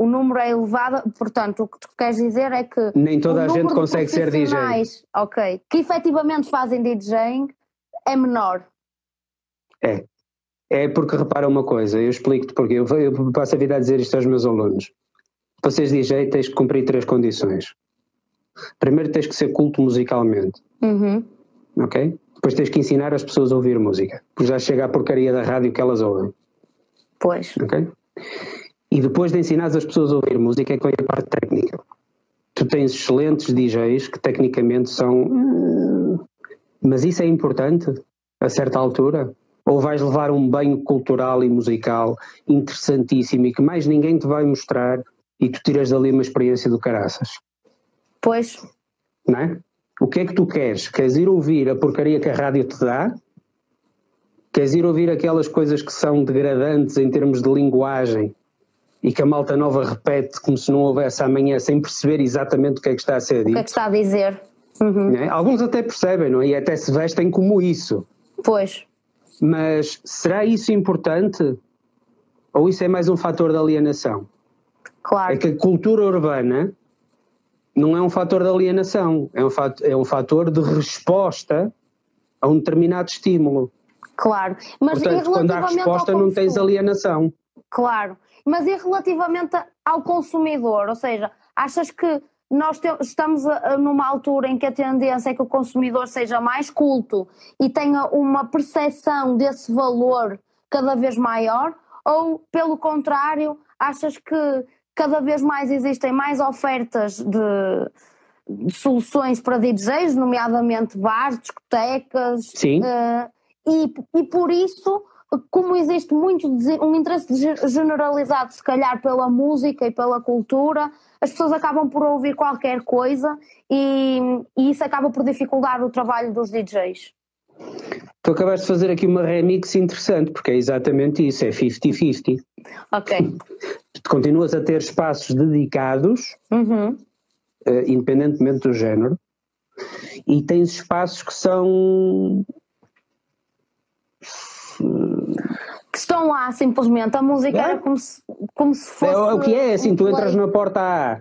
o número é elevado, portanto, o que tu queres dizer é que. Nem toda a gente consegue ser DJ. Ok, que efetivamente fazem DJing é menor. É. É porque repara uma coisa, eu explico-te porque eu, eu passo a vida a dizer isto aos meus alunos. Para seres DJ tens que cumprir três condições. Primeiro tens que ser culto musicalmente. Uhum. Ok? Depois tens que ensinar as pessoas a ouvir música. Porque já chega a porcaria da rádio que elas ouvem. Pois. Ok? E depois de ensinar as pessoas a ouvir música é que vem a parte técnica. Tu tens excelentes DJs que tecnicamente são. Hum, mas isso é importante a certa altura? Ou vais levar um banho cultural e musical interessantíssimo e que mais ninguém te vai mostrar e tu tiras dali uma experiência do caraças? Pois. Não é? O que é que tu queres? Queres ir ouvir a porcaria que a rádio te dá? Queres ir ouvir aquelas coisas que são degradantes em termos de linguagem e que a malta nova repete como se não houvesse amanhã sem perceber exatamente o que é que está a ser dito. O que é que está a dizer. Uhum. É? Alguns até percebem, não é? E até se vestem como isso. Pois. Mas será isso importante? Ou isso é mais um fator de alienação? Claro. É que a cultura urbana não é um fator de alienação, é um fator, é um fator de resposta a um determinado estímulo. Claro. Mas Portanto, quando há resposta não tens alienação. Claro. Mas e relativamente ao consumidor? Ou seja, achas que nós te, estamos a, numa altura em que a tendência é que o consumidor seja mais culto e tenha uma percepção desse valor cada vez maior? Ou, pelo contrário, achas que cada vez mais existem mais ofertas de, de soluções para DJs, nomeadamente bares, discotecas? Sim. Uh, e, e por isso como existe muito um interesse generalizado, se calhar, pela música e pela cultura, as pessoas acabam por ouvir qualquer coisa e, e isso acaba por dificultar o trabalho dos DJs. Tu acabaste de fazer aqui uma remix interessante, porque é exatamente isso, é 50-50. Ok. Continuas a ter espaços dedicados, uhum. uh, independentemente do género, e tens espaços que são que estão lá simplesmente. A música é? era como se, como se fosse. É, o que é, assim, um tu entras na porta A,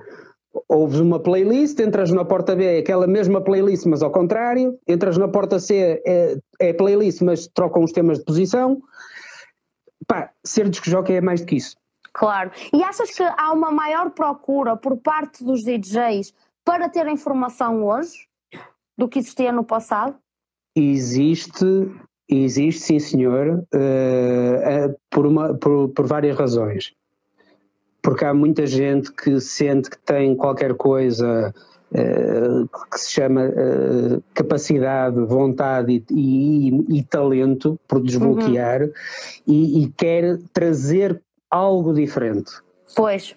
ouves uma playlist, entras na porta B, é aquela mesma playlist, mas ao contrário, entras na porta C, é, é playlist, mas trocam os temas de posição. Pá, ser disco é mais do que isso. Claro. E achas que há uma maior procura por parte dos DJs para ter informação hoje do que existia no passado? Existe Existe, sim, senhor, uh, por, uma, por, por várias razões. Porque há muita gente que sente que tem qualquer coisa uh, que se chama uh, capacidade, vontade e, e, e, talento por desbloquear uhum. e, e, quer trazer algo diferente. Pois.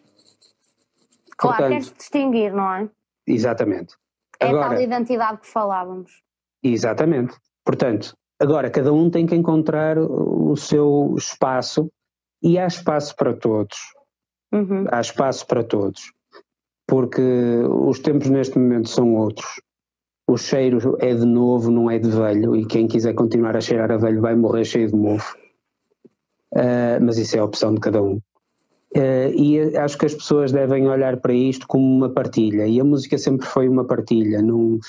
Claro, Portanto, quer se distinguir, não é? Exatamente. É Agora, a tal identidade que falávamos. Exatamente. Portanto, Agora, cada um tem que encontrar o seu espaço e há espaço para todos. Uhum. Há espaço para todos. Porque os tempos neste momento são outros. O cheiro é de novo, não é de velho, e quem quiser continuar a cheirar a velho vai morrer cheio de mofo. Uh, mas isso é a opção de cada um. Uh, e acho que as pessoas devem olhar para isto como uma partilha, e a música sempre foi uma partilha. uh,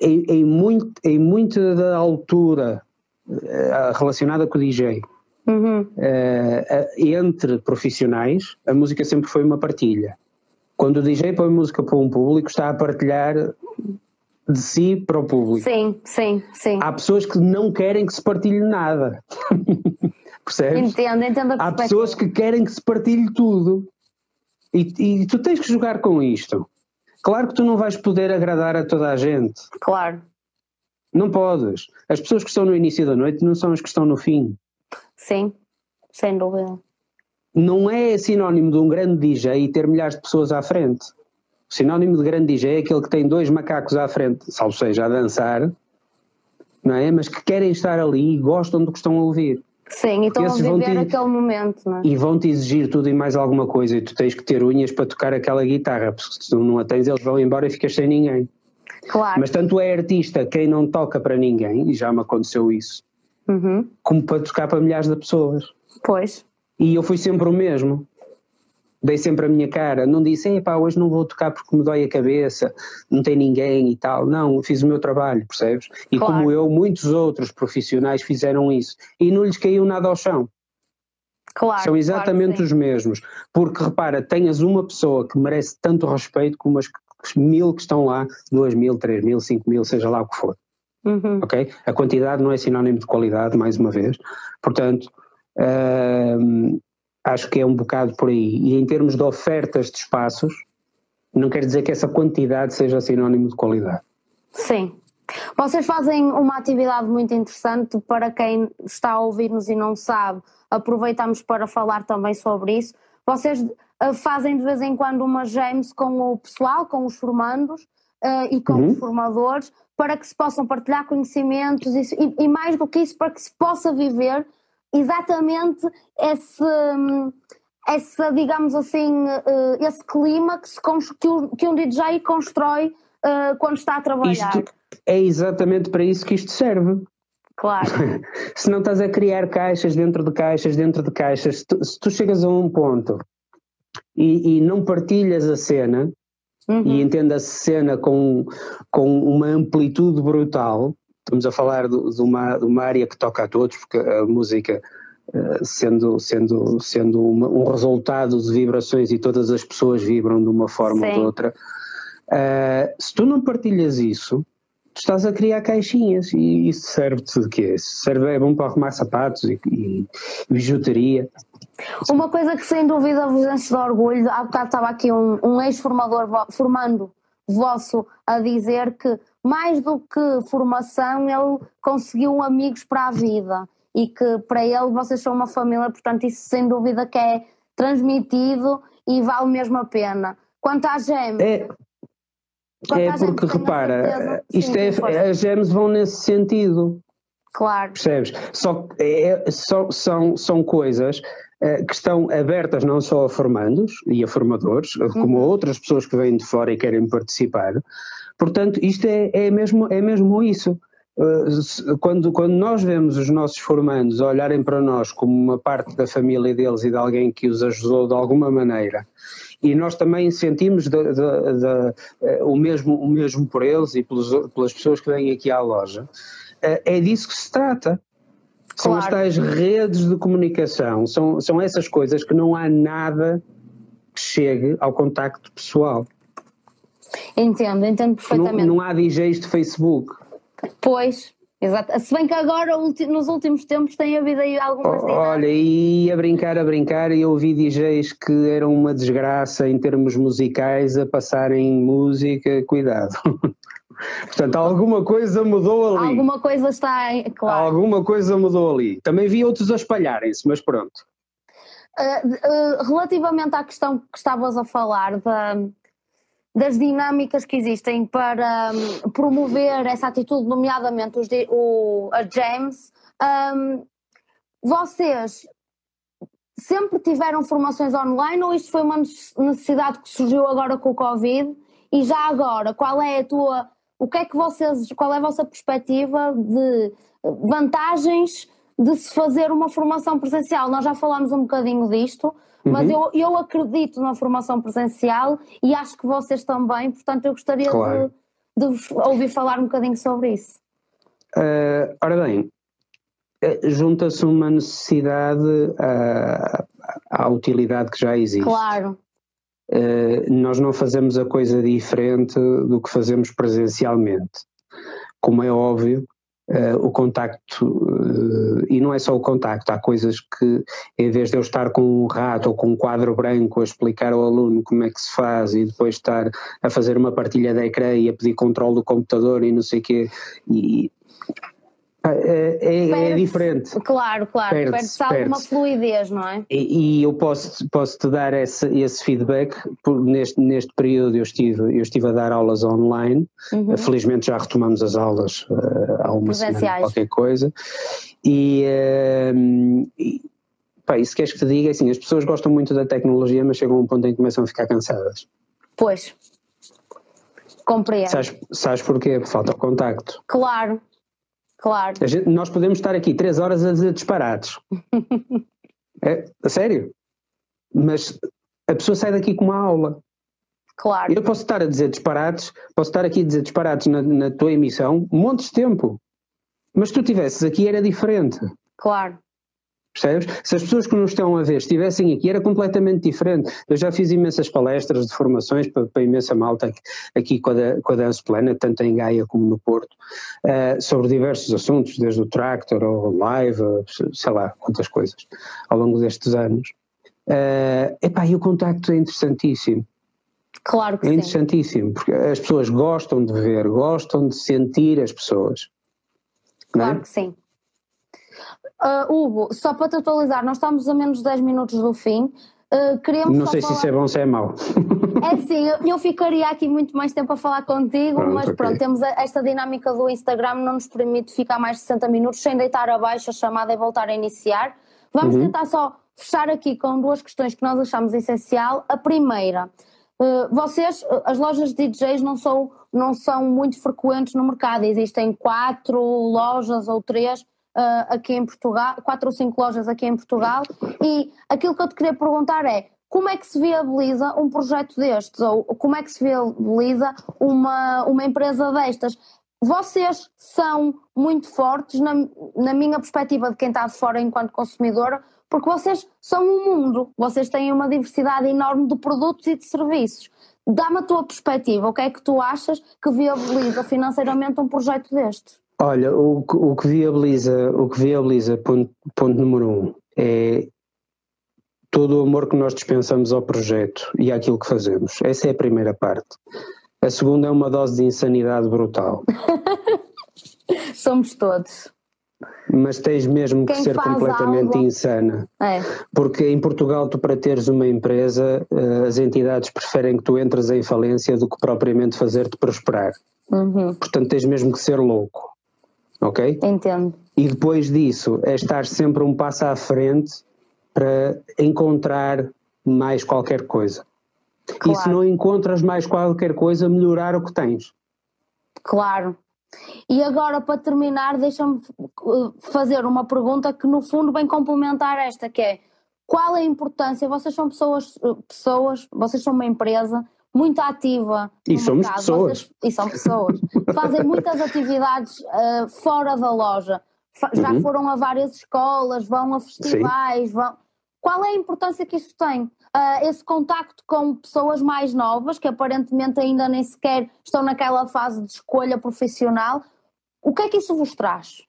em, em, muito, em muita da altura uh, relacionada com o DJ. Uhum. Uh, entre profissionais, a música sempre foi uma partilha. Quando o DJ põe música para um público, está a partilhar de si para o público. Sim, sim, sim. Há pessoas que não querem que se partilhe nada. [laughs] Percebes? Entendo, entendo a Há pessoas que querem que se partilhe tudo. E, e tu tens que jogar com isto. Claro que tu não vais poder agradar a toda a gente. Claro. Não podes. As pessoas que estão no início da noite não são as que estão no fim. Sim, sem dúvida. Não é sinónimo de um grande DJ e ter milhares de pessoas à frente. O sinónimo de grande DJ é aquele que tem dois macacos à frente, salvo seja, a dançar, não é? Mas que querem estar ali e gostam do que estão a ouvir. Sim, e estão a viver te, aquele momento, não é? E vão-te exigir tudo e mais alguma coisa e tu tens que ter unhas para tocar aquela guitarra, porque se tu não a tens eles vão embora e ficas sem ninguém. Claro. Mas tanto é artista quem não toca para ninguém, e já me aconteceu isso, uhum. como para tocar para milhares de pessoas. Pois. E eu fui sempre o mesmo dei sempre a minha cara, não disse, pá, hoje não vou tocar porque me dói a cabeça, não tem ninguém e tal. Não, fiz o meu trabalho, percebes? E claro. como eu, muitos outros profissionais fizeram isso e não lhes caiu nada ao chão. Claro, São exatamente claro os mesmos. Porque repara, tenhas uma pessoa que merece tanto respeito como as mil que estão lá, duas mil, três mil, cinco mil, seja lá o que for. Uhum. Ok? A quantidade não é sinónimo de qualidade, mais uma vez. Portanto, acho que é um bocado por aí. E em termos de ofertas de espaços, não quer dizer que essa quantidade seja sinónimo de qualidade. Sim. Vocês fazem uma atividade muito interessante para quem está a ouvir-nos e não sabe, aproveitamos para falar também sobre isso. Vocês uh, fazem de vez em quando uma James com o pessoal, com os formandos uh, e com uhum. os formadores, para que se possam partilhar conhecimentos e, e mais do que isso, para que se possa viver exatamente esse, esse digamos assim, eh, esse clima que, se, que, um, DJ constrói uh, quando está a trabalhar. Isto é exatamente para isso que isto serve. Claro. [laughs] se não estás a criar caixas dentro de caixas, dentro de caixas, se tu, se tu chegas a um ponto e, e não partilhas a cena, uhum. e entendas a cena com, com uma amplitude brutal, estamos a falar de, de, uma, de uma área que toca a todos, porque a música Uh, sendo, sendo, sendo uma, um resultado de vibrações e todas as pessoas vibram de uma forma Sim. ou de outra. Uh, se tu não partilhas isso, tu estás a criar caixinhas e isso serve-te de quê? Serve, é bom para arrumar sapatos e, e bijuteria. Uma coisa que sem dúvida vos enche de orgulho, há bocado estava aqui um, um ex-formador formando vosso a dizer que mais do que formação, ele conseguiu amigos para a vida e que para ele vocês são uma família, portanto, isso sem dúvida que é transmitido e vale mesmo a pena. Quanto à GEM. É, é porque repara, isto é, as GEMs vão nesse sentido. Claro. Percebes? Só, é, só, são, são coisas eh, que estão abertas não só a formandos e a formadores, como a uhum. outras pessoas que vêm de fora e querem participar, Portanto, isto é, é, mesmo, é mesmo isso. Uh, quando, quando nós vemos os nossos formandos olharem para nós como uma parte da família deles e de alguém que os ajudou de alguma maneira, e nós também sentimos de, de, de, uh, o, mesmo, o mesmo por eles e pelos, pelas pessoas que vêm aqui à loja, uh, é disso que se trata. São claro. as tais redes de comunicação, são, são essas coisas que não há nada que chegue ao contacto pessoal. Entendo, entendo perfeitamente. Não, não há DJs de Facebook. Pois, Exato. Se bem que agora, nos últimos tempos, tem havido aí algumas. Olha, e a brincar, a brincar, eu ouvi DJs que eram uma desgraça em termos musicais a passarem música, cuidado. [laughs] Portanto, alguma coisa mudou ali. Alguma coisa está, claro. Alguma coisa mudou ali. Também vi outros a espalharem-se, mas pronto. Uh, uh, relativamente à questão que estavas a falar da das dinâmicas que existem para um, promover essa atitude, nomeadamente os, o, a James, um, vocês sempre tiveram formações online ou isto foi uma necessidade que surgiu agora com o Covid? E já agora, qual é a tua, o que é que vocês, qual é a vossa perspectiva de vantagens de se fazer uma formação presencial? Nós já falámos um bocadinho disto, mas uhum. eu, eu acredito na formação presencial e acho que vocês também, portanto eu gostaria claro. de, de ouvir falar um bocadinho sobre isso. Uh, ora bem, eh, junta-se uma necessidade à, à, utilidade que já existe. Claro. Uh, nós não fazemos a coisa diferente do que fazemos presencialmente. Como é óbvio, uh, o contacto, uh, e não é só o contacto, há coisas que, em vez de eu estar com um rato ou com um quadro branco a explicar ao aluno como é que se faz e depois estar a fazer uma partilha de ecrã e a pedir controle do computador e não sei o quê, e, é, é, é, diferente. Claro, claro, perde-se perde alguma fluidez, não é? E, e, eu posso, posso te dar esse, esse feedback, neste, neste período eu estive, eu estive a dar aulas online, uhum. felizmente já retomamos as aulas uh, há uma semana, qualquer coisa, e, uh, e pá, isso queres que te diga, assim, as pessoas gostam muito da tecnologia, mas chegam a um ponto em que começam a ficar cansadas. Pois, compreendo. Sabes, sabes porquê? Falta o contacto. Claro. Claro. Gente, nós podemos estar aqui três horas a dizer disparates. [laughs] é, a sério. Mas a pessoa sai daqui com uma aula. Claro. Eu posso estar a dizer disparates, posso estar aqui a dizer disparates na, na tua emissão, montes de tempo. Mas se tu estivesses aqui era diferente. Claro. Percebes? Se as pessoas que nos estão a ver estivessem aqui, era completamente diferente. Eu já fiz imensas palestras de formações para, para imensa malta aqui com a, com a Dance Planet, tanto em Gaia como no Porto, uh, sobre diversos assuntos, desde o Tractor ao Live, sei lá, quantas coisas, ao longo destes anos. Uh, epá, e o contacto é interessantíssimo. Claro que é sim. interessantíssimo, porque as pessoas gostam de ver, gostam de sentir as pessoas. Claro é? que sim. Uh, Hugo, só para te atualizar, nós estamos a menos de 10 minutos do fim. Uh, queríamos não sei falar... se isso é bom ou se é mau. É sim, eu, eu, ficaria aqui muito mais tempo a falar contigo, pronto, mas okay. pronto, temos a, esta dinâmica do Instagram, não nos permite ficar mais de 60 minutos sem deitar abaixo a chamada e voltar a iniciar. Vamos uhum. tentar só fechar aqui com duas questões que nós achamos essencial. A primeira, uh, vocês, as lojas de DJs não são, não são muito frequentes no mercado, existem quatro lojas ou três uh, aqui em Portugal, quatro ou cinco lojas aqui em Portugal, e aquilo que eu te queria perguntar é como é que se viabiliza um projeto destes, ou como é que se viabiliza uma, uma empresa destas? Vocês são muito fortes, na, na minha perspectiva de quem está de fora enquanto consumidora, porque vocês são um mundo, vocês têm uma diversidade enorme de produtos e de serviços. Dá-me a tua perspectiva, o que é que tu achas que viabiliza financeiramente um projeto destes? Olha, o, o que viabiliza, o que viabiliza ponto, ponto número um, é todo o amor que nós dispensamos ao projeto e àquilo que fazemos. Essa é a primeira parte. A segunda é uma dose de insanidade brutal. [laughs] Somos todos. Mas tens mesmo Quem que ser completamente algo... insana. É. Porque em Portugal, tu para teres uma empresa, eh, as entidades preferem que tu entres em falência do que propriamente fazer-te prosperar. Uhum. Portanto, tens mesmo que ser louco ok? Entendo. E depois disso é estar sempre um passo à frente para encontrar mais qualquer coisa. Claro. E se não encontras mais qualquer coisa, melhorar o que tens. Claro. E agora, para terminar, deixa-me uh, fazer uma pergunta que, no fundo, vem complementar esta, que é qual é a importância? Vocês são pessoas, uh, pessoas vocês são uma empresa muito ativa. E somos mercado. pessoas. Vocês, e são pessoas. [laughs] Fazem muitas atividades uh, fora da loja. Já uhum. foram a várias escolas, vão a festivais, vão. Qual é a importância que isso tem? Uh, esse contacto com pessoas mais novas, que aparentemente ainda nem sequer estão naquela fase de escolha profissional, o que é que isso vos traz?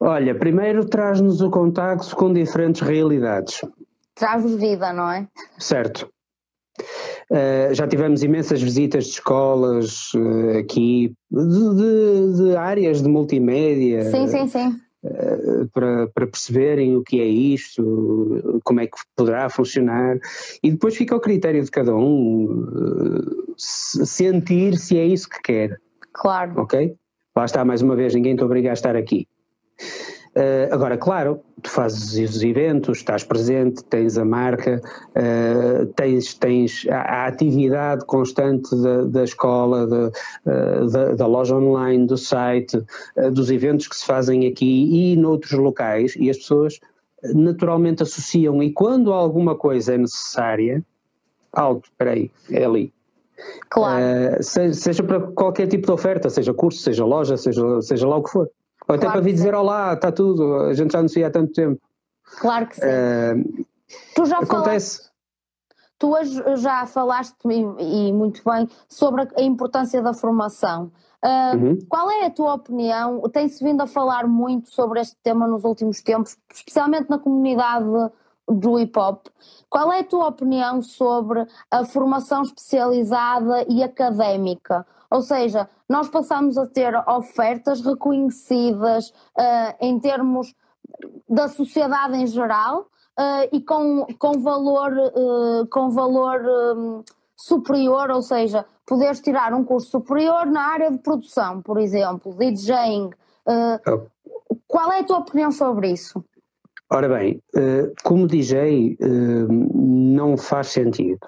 Olha, primeiro traz-nos o contacto com diferentes realidades. Traz-vos vida, não é? Certo. Uh, já tivemos imensas visitas de escolas uh, aqui, de, de, de, áreas de multimédia. Sim, sim, sim. Uh, para, para perceberem o que é isto, como é que poderá funcionar, e depois fica ao critério de cada um sentir se é isso que quer. Claro. Ok? Lá está, mais uma vez, ninguém te obriga a estar aqui. Uh, agora, claro, tu fazes os eventos, estás presente, tens a marca, uh, tens, tens a, a, atividade constante da, da escola, da, uh, da, da, loja online, do site, dos eventos que se fazem aqui e noutros locais, e as pessoas naturalmente associam, e quando alguma coisa é necessária, alto, espera aí, é ali. Claro. seja, seja para qualquer tipo de oferta, seja curso, seja loja, seja, seja lá o que for. Ou até claro para vir dizer olá, está tudo, a gente já não se via há tanto tempo. Claro que sim. Uh, tu já acontece. Falaste, tu já falaste e, e, muito bem sobre a importância da formação. Uh, uhum. Qual é a tua opinião? Tem-se vindo a falar muito sobre este tema nos últimos tempos, especialmente na comunidade do hip hop. Qual é a tua opinião sobre a formação especializada e académica? Ou seja, nós passamos a ter ofertas reconhecidas uh, em termos da sociedade em geral uh, e com, com valor, uh, com valor um, superior, ou seja, poderes tirar um curso superior na área de produção, por exemplo, DJing. Oh. Qual é a tua opinião sobre isso? Ora bem, como DJ, não faz sentido.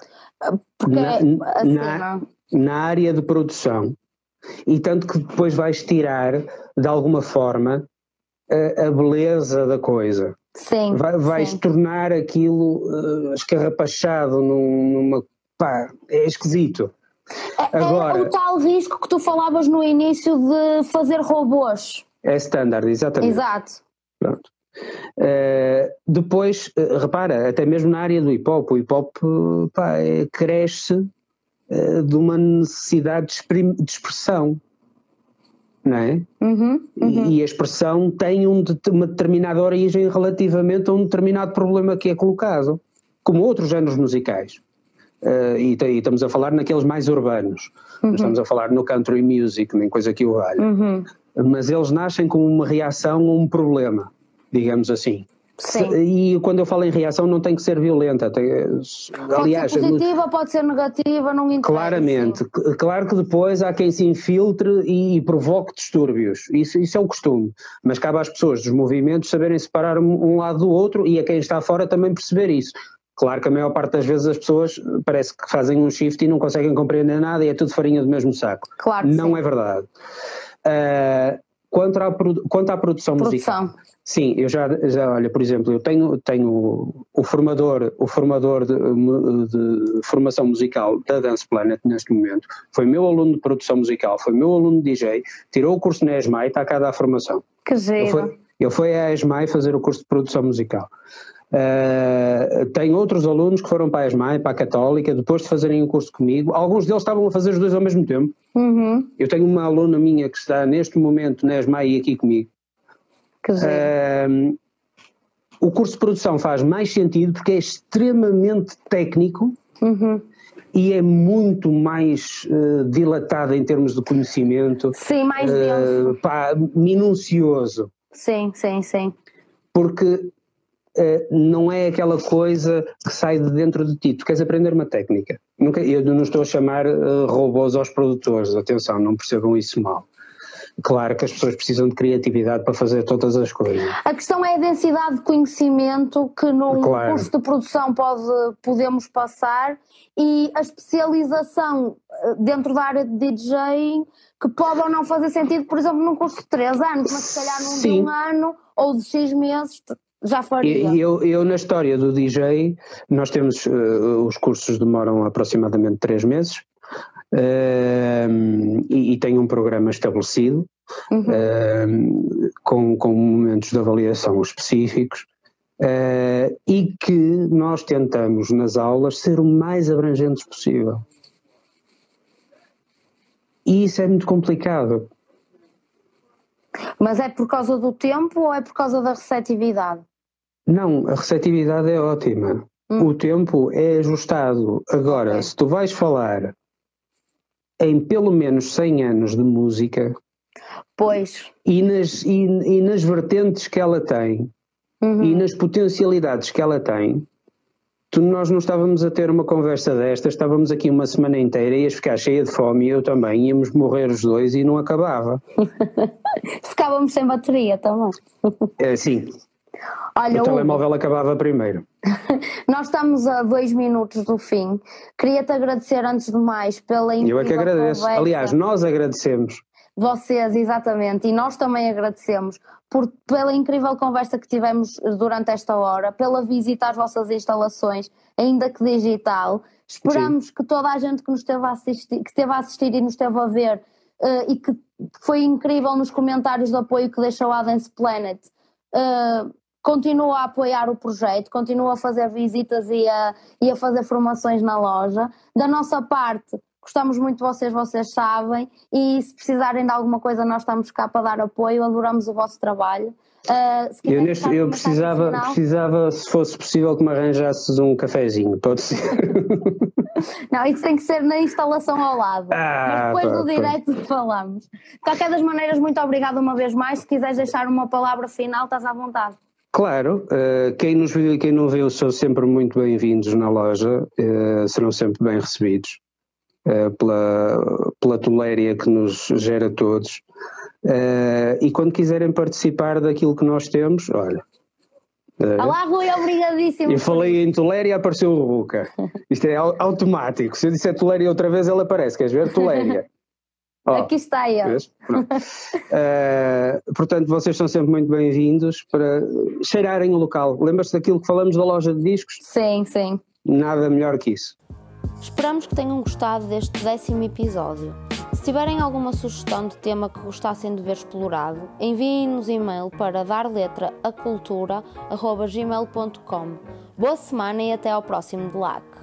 Porque na, assim, na, na área de produção e tanto que depois vais tirar de alguma forma a, a beleza da coisa. Sim. Vai, vais sim. tornar aquilo uh, escarrapachado num, numa. pá, é esquisito. É, Agora, é o tal risco que tu falavas no início de fazer robôs. É standard, exatamente. Exato. Pronto. Uh, depois, uh, repara, até mesmo na área do hip hop, o hip hop pá, é, cresce uh, de uma necessidade de, de, expressão. Não é? Uhum, uhum. E, e, a expressão tem um, uma determinada origem relativamente a um determinado problema que é colocado, como outros géneros musicais. Uh, e, e, estamos a falar naqueles mais urbanos, uhum. estamos a falar no country music, nem coisa que o valha. Uhum. Mas eles nascem como uma reação a um problema, digamos assim. Sim. E quando eu falo em reação não tem que ser violenta. Tem, aliás, pode ser positiva, pode ser negativa, não interessa. Claramente. Claro que depois há quem se infiltre e, e, provoque distúrbios. Isso, isso é o costume. Mas cabe às pessoas dos movimentos saberem separar um, um lado do outro e a quem está fora também perceber isso. Claro que a maior parte das vezes as pessoas parece que fazem um shift e não conseguem compreender nada e é tudo farinha do mesmo saco. Claro não sim. é verdade. Uh, quanto, à, quanto à produção, produção. musical. Sim, eu já, já, olha, por exemplo, eu tenho, tenho o formador, o formador de, de formação musical da Dance Planet neste momento, foi meu aluno de produção musical, foi meu aluno de DJ, tirou o curso na ESMAI e está cá a dar formação. Que giro. Ele foi, ele foi à ESMAI fazer o curso de produção musical. Uh, tenho outros alunos que foram para a ESMAI, para a Católica, depois de fazerem o curso comigo. Alguns deles estavam a fazer os dois ao mesmo tempo. Uhum. Eu tenho uma aluna minha que está neste momento na ESMAI e aqui comigo. Uh, o curso de produção faz mais sentido porque é extremamente técnico uhum. e é muito mais uh, dilatado em termos de conhecimento. Sim, mais uh, pá, minucioso. Sim, sim, sim. Porque uh, não é aquela coisa que sai de dentro de ti. Tu queres aprender uma técnica. Nunca, eu não estou a chamar uh, robôs aos produtores, atenção, não percebam isso mal. Claro que as pessoas precisam de criatividade para fazer todas as coisas. A questão é a densidade de conhecimento que num claro. curso de produção pode, podemos passar e a especialização eh, dentro da área de DJ que pode ou não fazer sentido, por exemplo, num curso de 3 anos, mas se calhar num de um ano ou de X meses já faria. Eu, eu, na história do DJ, nós temos, uh, os cursos demoram aproximadamente 3 meses, uh, e, e, tem um programa estabelecido uhum. uh, com, com momentos de avaliação específicos uh, e que nós tentamos nas aulas ser o mais abrangentes possível. E isso é muito complicado. Mas é por causa do tempo ou é por causa da receptividade? Não, a receptividade é ótima. Hum. O tempo é ajustado. Agora, okay. se tu vais falar em pelo menos 100 anos de música. Pois. E nas, e, e nas vertentes que ela tem uhum. e nas potencialidades que ela tem, tu, nós não estávamos a ter uma conversa desta, estávamos aqui uma semana inteira, ias ficar cheia de fome e eu também, íamos morrer os dois e não acabava. [laughs] Ficávamos sem bateria também. É, sim, Olha, o telemóvel Hugo, acabava primeiro. [laughs] Nós estamos a dois minutos do fim. Queria-te agradecer antes de mais pela Eu é que agradeço. Conversa. Aliás, nós agradecemos. Vocês, exatamente, e nós também agradecemos por, pela incrível conversa que tivemos durante esta hora, pela visita às vossas instalações, ainda que digital. Esperamos Sim. que toda a gente que nos esteve a assistir, que esteve a assistir e nos esteve a ver uh, e que foi incrível nos comentários de apoio que deixou a Dance Planet. Uh, continua a apoiar o projeto, continua a fazer visitas e a, e a fazer formações na loja. Da nossa parte, gostamos muito de vocês, vocês sabem, e se precisarem de alguma coisa, nós estamos cá para dar apoio, adoramos o vosso trabalho. Uh, eu, neste, eu precisava, precisava, se fosse possível, que me arranjasses um cafezinho, pode ser. [laughs] Não, isso tem que ser na instalação ao lado. Ah, Mas depois do direto [laughs] falamos. De qualquer das maneiras, muito obrigado uma vez mais. Se quiseres deixar uma palavra final, estás à vontade. Claro, uh, quem nos viu e quem não viu são sempre muito bem-vindos na loja, uh, serão sempre bem recebidos uh, pela, pela toléria que nos gera todos. e quando quiserem participar daquilo que nós temos, olha. Olá Rui, obrigadíssimo. Eu falei em toléria e apareceu o Ruca. [laughs] Isto é automático. Se eu disser toléria outra vez, ele aparece. Queres ver? Toléria. [laughs] Oh, Aqui está ele. uh, [laughs] portanto, vocês são sempre muito bem-vindos para cheirarem o local. Lembra-se daquilo que falamos da loja de discos? Sim, sim. Nada melhor que isso. Esperamos que tenham gostado deste décimo episódio. Se tiverem alguma sugestão de tema que gostassem de ver explorado, enviem-nos e-mail para darletraacultura.gmail.com Boa semana e até ao próximo DELAC.